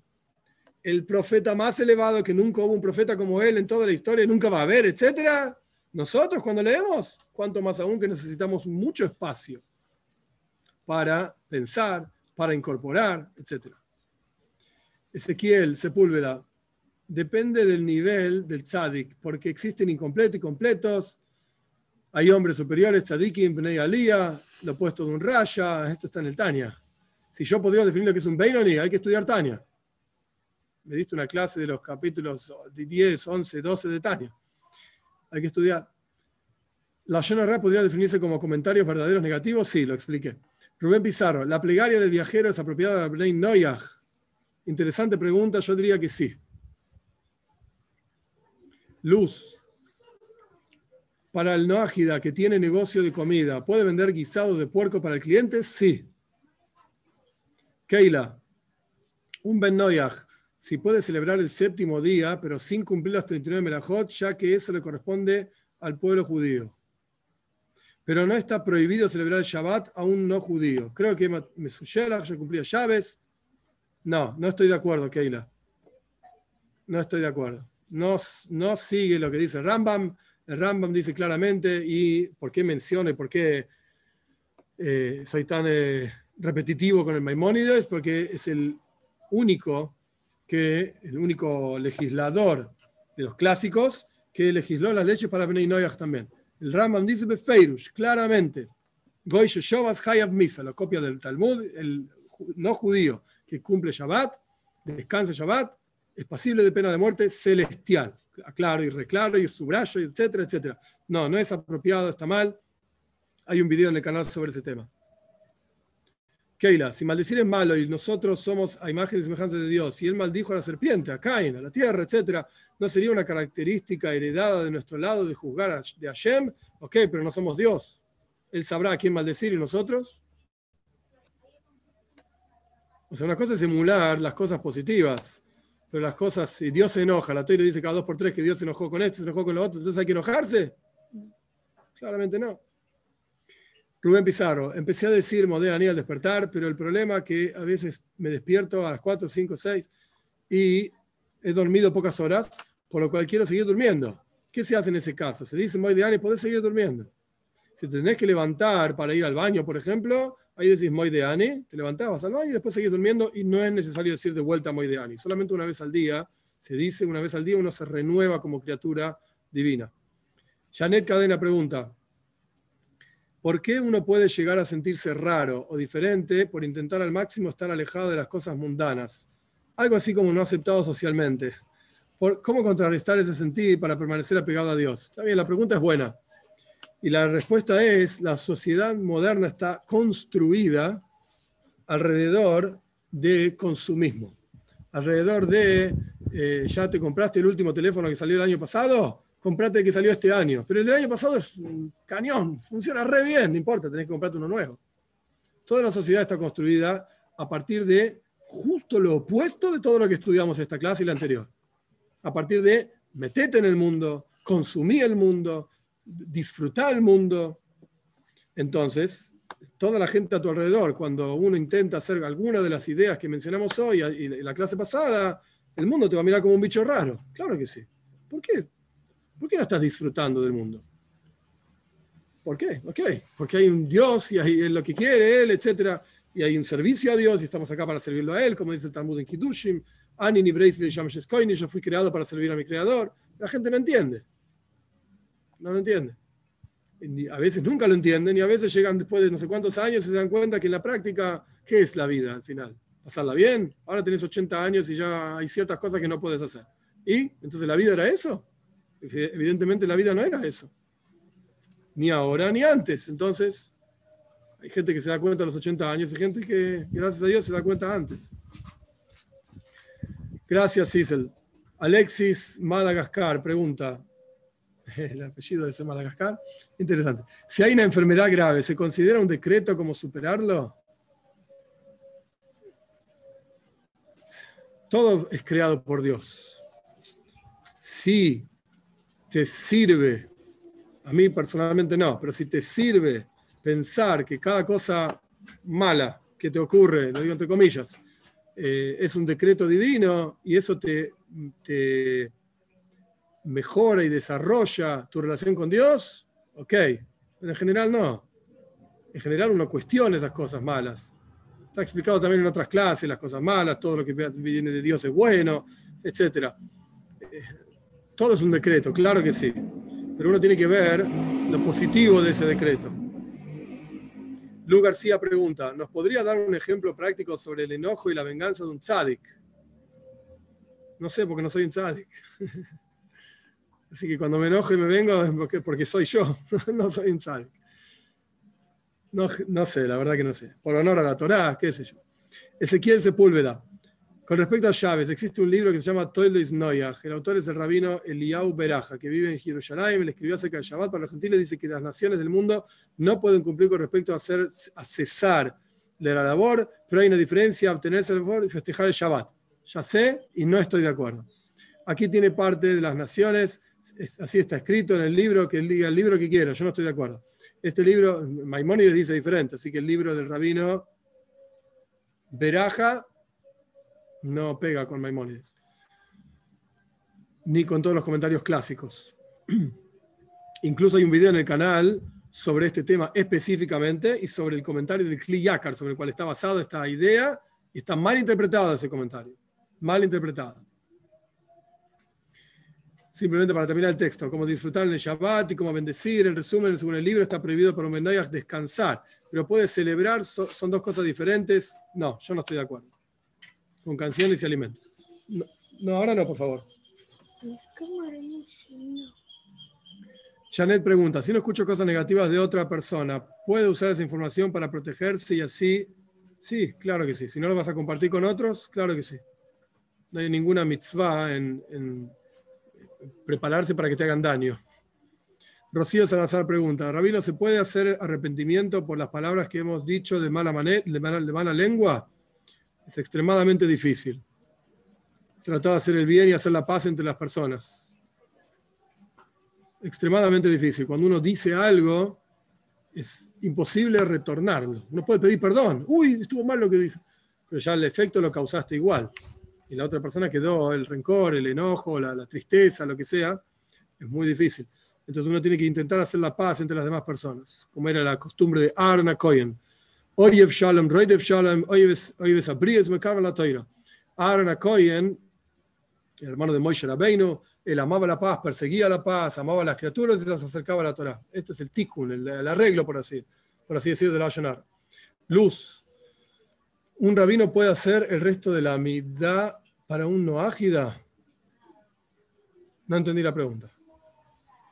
el profeta más elevado que nunca hubo un profeta como él en toda la historia, nunca va a haber, etcétera, nosotros cuando leemos, cuanto más aún que necesitamos mucho espacio para pensar, para incorporar, etc. Ezequiel Sepúlveda, depende del nivel del tzadik, porque existen incompletos y completos, hay hombres superiores, tzadikim, bnei alía, lo opuesto de un raya, esto está en el Tania. Si yo podría definir lo que es un Beinoni, hay que estudiar Tania. Me diste una clase de los capítulos 10, 11, 12 de Tania. Hay que estudiar. ¿La Ra podría definirse como comentarios verdaderos negativos? Sí, lo expliqué. Rubén Pizarro, ¿la plegaria del viajero es apropiada de Bnei Noyaj? Interesante pregunta, yo diría que sí. Luz, para el Noágida que tiene negocio de comida, ¿puede vender guisado de puerco para el cliente? Sí. Keila, un Ben Noyaj, si puede celebrar el séptimo día, pero sin cumplir los 39 melajot, ya que eso le corresponde al pueblo judío. Pero no está prohibido celebrar el Shabbat a un no judío. Creo que Mesushelach ya cumplía llaves. No, no estoy de acuerdo, Keila. No estoy de acuerdo. No, no sigue lo que dice Rambam el Rambam dice claramente, y por qué menciono y por qué eh, soy tan eh, repetitivo con el Maimónides, porque es el único que, el único legislador de los clásicos que legisló las leyes para Bnei Noyach también. El Rambam dice Befeirush, claramente, Goy Shovas Hayav Misa, la copia del Talmud, el no judío que cumple Shabbat, descansa Shabbat, es pasible de pena de muerte celestial aclaro y reclaro y subrayo, etcétera, etcétera. No, no es apropiado, está mal. Hay un video en el canal sobre ese tema. Keila, si maldecir es malo y nosotros somos a imagen y semejanza de Dios, y él maldijo a la serpiente, a Cain, a la tierra, etcétera, ¿no sería una característica heredada de nuestro lado de juzgar a, de Hashem? Ok, pero no somos Dios. Él sabrá a quién maldecir y nosotros. O sea, una cosa es emular las cosas positivas pero las cosas, si Dios se enoja, la Torah dice cada dos por tres que Dios se enojó con esto, se enojó con lo otro, entonces hay que enojarse. Claramente no. Rubén Pizarro, empecé a decir Modéani al despertar, pero el problema es que a veces me despierto a las 4, 5, 6 y he dormido pocas horas, por lo cual quiero seguir durmiendo. ¿Qué se hace en ese caso? Se dice Modéani, podés seguir durmiendo. Si tenés que levantar para ir al baño, por ejemplo, Ahí decís Moideani, te levantabas al baño y después seguís durmiendo y no es necesario decir de vuelta Moideani. Solamente una vez al día, se dice una vez al día, uno se renueva como criatura divina. Janet Cadena pregunta, ¿por qué uno puede llegar a sentirse raro o diferente por intentar al máximo estar alejado de las cosas mundanas? Algo así como no aceptado socialmente. ¿Cómo contrarrestar ese sentir para permanecer apegado a Dios? Está bien, la pregunta es buena. Y la respuesta es, la sociedad moderna está construida alrededor de consumismo, alrededor de, eh, ya te compraste el último teléfono que salió el año pasado, comprate el que salió este año, pero el del año pasado es un cañón, funciona re bien, no importa, tenés que comprarte uno nuevo. Toda la sociedad está construida a partir de justo lo opuesto de todo lo que estudiamos en esta clase y la anterior. A partir de metete en el mundo, consumí el mundo, disfrutar el mundo. Entonces, toda la gente a tu alrededor, cuando uno intenta hacer alguna de las ideas que mencionamos hoy y en la clase pasada, el mundo te va a mirar como un bicho raro. Claro que sí. ¿Por qué? ¿Por qué no estás disfrutando del mundo? ¿Por qué? Ok, porque hay un Dios y hay lo que quiere Él, etc. Y hay un servicio a Dios y estamos acá para servirlo a Él, como dice el Talmud en Kiddushim. Ani ni yo fui creado para servir a mi creador. La gente no entiende no lo entienden. A veces nunca lo entienden y a veces llegan después de no sé cuántos años y se dan cuenta que en la práctica, ¿qué es la vida al final? ¿Pasarla bien? Ahora tenés 80 años y ya hay ciertas cosas que no puedes hacer. ¿Y? Entonces la vida era eso. Evidentemente la vida no era eso. Ni ahora ni antes. Entonces, hay gente que se da cuenta a los 80 años y gente que, gracias a Dios, se da cuenta antes. Gracias, Cecil. Alexis Madagascar pregunta, *laughs* el apellido de ese Madagascar. Interesante. Si hay una enfermedad grave, ¿se considera un decreto como superarlo? Todo es creado por Dios. Si te sirve, a mí personalmente no, pero si te sirve pensar que cada cosa mala que te ocurre, lo digo entre comillas, eh, es un decreto divino y eso te, te mejora y desarrolla tu relación con Dios, ok, pero en general no. En general uno cuestiona esas cosas malas. Está explicado también en otras clases, las cosas malas, todo lo que viene de Dios es bueno, etc. todo es un decreto, claro que sí. Pero uno tiene que ver lo positivo de ese decreto. Lu García pregunta, ¿nos podría dar un ejemplo práctico sobre el enojo y la venganza de un tzadik? No sé, porque no soy un tzadik. *laughs* Así que cuando me enojo y me vengo es porque, soy yo, *laughs* no soy un tzadik. No, no, sé, la verdad que no sé. Por honor a la Torá, qué sé yo. Ezequiel Sepúlveda. Con respecto a llaves, existe un libro que se llama Toiles Noyach. El autor es el rabino Eliau Beraja, que vive en Jerusalén. Le escribió acerca del Shabbat para los gentiles. Dice que las naciones del mundo no pueden cumplir con respecto a, hacer, a cesar de la labor, pero hay una diferencia: obtenerse el labor y festejar el Shabbat. Ya sé y no estoy de acuerdo. Aquí tiene parte de las naciones. así está escrito en el libro, que él diga el libro que quiera. Yo no estoy de acuerdo. Este libro, Maimónides dice diferente, así que el libro del rabino Beraja no pega con Maimónides, ni con todos los comentarios clásicos. *clears throat* Incluso hay un video en el canal sobre este tema específicamente y sobre el comentario de Kli Yakar, sobre el cual está basado esta idea, y está mal interpretado ese comentario, mal interpretado simplemente para terminar el texto, cómo disfrutar en el Shabbat y cómo bendecir. En resumen, según el libro, está prohibido para Mendoyas descansar, pero puede celebrar, son dos cosas diferentes. No, yo no estoy de acuerdo. Con canciones y alimentos. No, ahora no, por favor. Janet pregunta, si no escucho cosas negativas de otra persona, ¿puede usar esa información para protegerse y así? Sí, claro que sí. Si no lo vas a compartir con otros, claro que sí. No hay ninguna mitzvah en prepararse para que te hagan daño. Rocío Salazar pregunta, Rabino, ¿se puede hacer arrepentimiento por las palabras que hemos dicho de mala, manera, de mala, lengua? Es extremadamente difícil. Tratar de hacer el bien y hacer la paz entre las personas. Extremadamente difícil. Cuando uno dice algo, es imposible retornarlo. Uno puede pedir perdón. Uy, estuvo mal lo que dije. Pero ya el efecto lo causaste igual y la otra persona quedó el rencor, el enojo, la, tristeza, lo que sea, es muy difícil. Entonces uno tiene que intentar hacer la paz entre las demás personas, como era la costumbre de Arna Cohen. Oyev Shalom, Roidev Shalom, Oyev Abríes, me la toira. Arna Cohen, el hermano de Moishe Rabbeinu, él amaba la paz, perseguía la paz, amaba a las criaturas y las acercaba a la Torah. Este es el tikkun, el, arreglo, por así, por así decirlo, de la Yonar. Luz, ¿Un rabino puede hacer el resto de la amidad para un no ágida? No entendí la pregunta.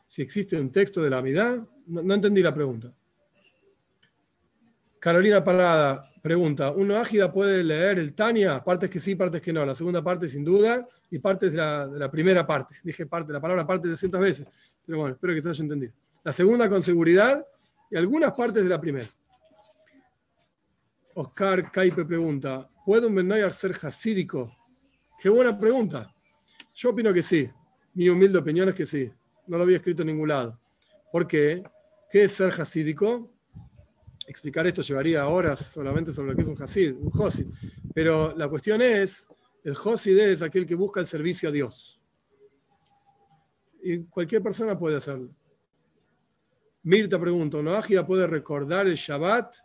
Si existe un texto de la amidad, no, entendí la pregunta. Carolina Parada pregunta, ¿un no ágida puede leer el Tania? Partes que sí, partes que no. La segunda parte sin duda y partes de la, primera parte. Dije parte, la palabra parte de cientos veces, pero bueno, espero que se haya entendido. La segunda con seguridad y algunas partes de la primera. Oscar Caipe pregunta, ¿puede un Benayach ser hasídico? Qué buena pregunta. Yo opino que sí. Mi humilde opinión es que sí. No lo había escrito en ningún lado. ¿Por qué? ¿Qué es ser hasídico? Explicar esto llevaría horas solamente sobre lo que es un hasid, un josid. Pero la cuestión es, el josid es aquel que busca el servicio a Dios. Y cualquier persona puede hacerlo. Mirta pregunta, ¿no Ágida puede recordar el Shabbat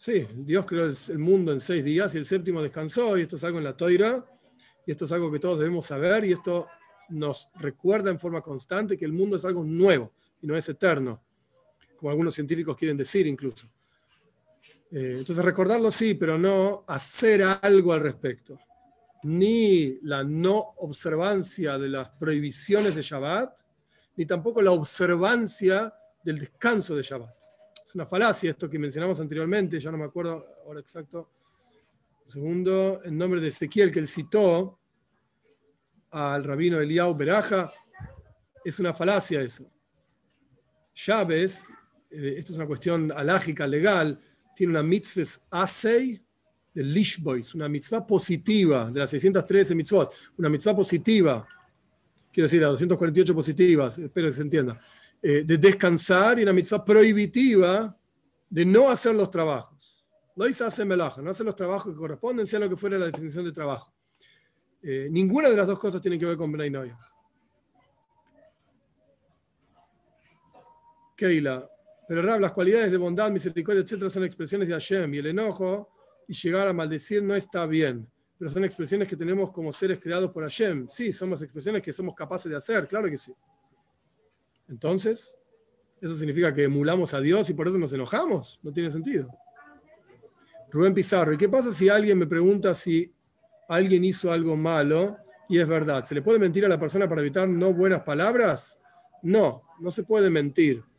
Sí, Dios creó el mundo en seis días y el séptimo descansó, y esto es algo en la toira, y esto es algo que todos debemos saber, y esto nos recuerda en forma constante que el mundo es algo nuevo y no es eterno, como algunos científicos quieren decir incluso. Eh, entonces recordarlo sí, pero no hacer algo al respecto. Ni la no observancia de las prohibiciones de Shabbat, ni tampoco la observancia del descanso de Shabbat. Es una falacia esto que mencionamos anteriormente, ya no me acuerdo ahora exacto. Un segundo, en nombre de Ezequiel que él citó al rabino Eliau Beraja, es una falacia eso. Llaves, eh, esto es una cuestión alágica, legal, tiene una mitzvah asei de Lishbois, una mitzvah positiva de las 613 mitzvot, una mitzvah positiva, quiero decir, las 248 positivas, espero que se entienda eh, de descansar y una mitzvah prohibitiva de no hacer los trabajos. Lo hizo hace melaja, no hacer los trabajos que corresponden, sea lo que fuera la definición de trabajo. Eh, ninguna de las dos cosas tiene que ver con Noyah. Keila Pero Rab, las cualidades de bondad, misericordia, etcétera, son expresiones de Hashem y el enojo y llegar a maldecir no está bien. Pero son expresiones que tenemos como seres creados por Hashem. Sí, somos expresiones que somos capaces de hacer, claro que sí. Entonces, ¿eso significa que emulamos a Dios y por eso nos enojamos? No tiene sentido. Rubén Pizarro, ¿y qué pasa si alguien me pregunta si alguien hizo algo malo y es verdad? ¿Se le puede mentir a la persona para evitar no buenas palabras? No, no se puede mentir.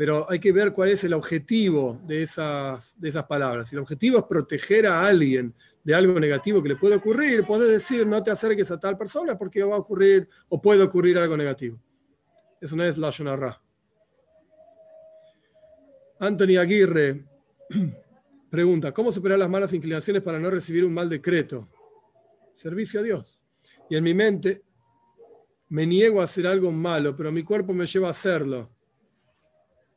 Pero hay que ver cuál es el objetivo de esas, de esas palabras. Si el objetivo es proteger a alguien de algo negativo que le puede ocurrir, puedes decir no te acerques a tal persona porque va a ocurrir o puede ocurrir algo negativo. Eso no es la Shonarra. Anthony Aguirre *clears throat* pregunta, ¿cómo superar las malas inclinaciones para no recibir un mal decreto? Servicio a Dios. Y en mi mente me niego a hacer algo malo, pero mi cuerpo me lleva a hacerlo.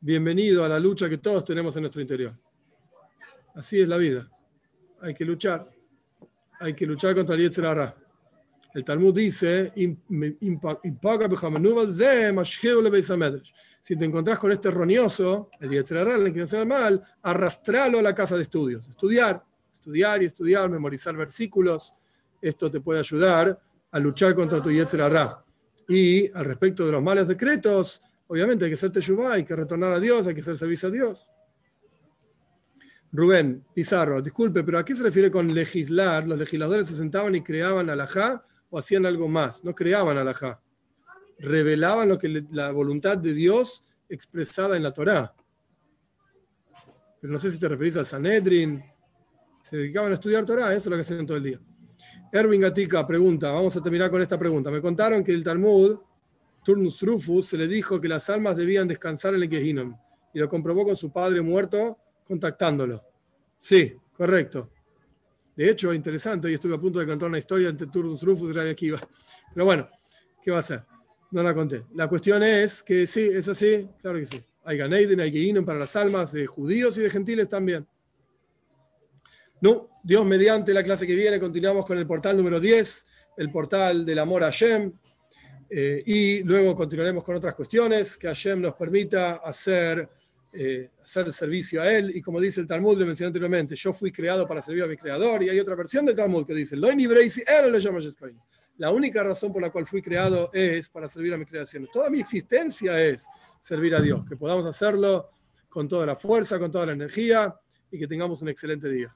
Bienvenido a la lucha que todos tenemos en nuestro interior. Así es la vida. Hay que luchar. Hay que luchar contra el Yetzirah. El Talmud dice, si te encontrás con este roñoso, el Yetzirah, la inclinación al mal, arrastralo a la casa de estudios. Estudiar, estudiar y estudiar, memorizar versículos. Esto te puede ayudar a luchar contra tu Yetzirah. Y al respecto de los malos decretos, obviamente hay que ser teshuvah, hay que retornar a Dios, hay que hacer servicio a Dios. Rubén Pizarro, disculpe, pero ¿a qué se refiere con legislar? Los legisladores se sentaban y creaban alajá o hacían algo más, no creaban alajá. Revelaban lo que la voluntad de Dios expresada en la Torá. Pero no sé si te referís al Sanedrin. Se dedicaban a estudiar Torá, eso es lo que hacían todo el día. Erwin Gatica pregunta, vamos a terminar con esta pregunta. Me contaron que el Talmud, Turnus Rufus, le dijo que las almas debían descansar en el Gehinnom y lo comprobó con su padre muerto contactándolo. Sí, correcto. De hecho, interesante, hoy estuve a punto de contar una historia entre Turnus Rufus y Rabbi Akiva. Pero bueno, ¿qué va a ser? No la conté. La cuestión es que sí, es así, claro que sí. Hay Ganeiden, hay Gehinnom para las almas de judíos y de gentiles también. No, Dios mediante la clase que viene continuamos con el portal número 10, el portal del amor a Hashem, eh, y luego continuaremos con otras cuestiones que Hashem nos permita hacer, eh, hacer servicio a Él. Y como dice el Talmud, le mencioné anteriormente, yo fui creado para servir a mi creador, y hay otra versión del Talmud que dice, la única razón por la cual fui creado es para servir a mi creación. Toda mi existencia es servir a Dios, que podamos hacerlo con toda la fuerza, con toda la energía y que tengamos un excelente día.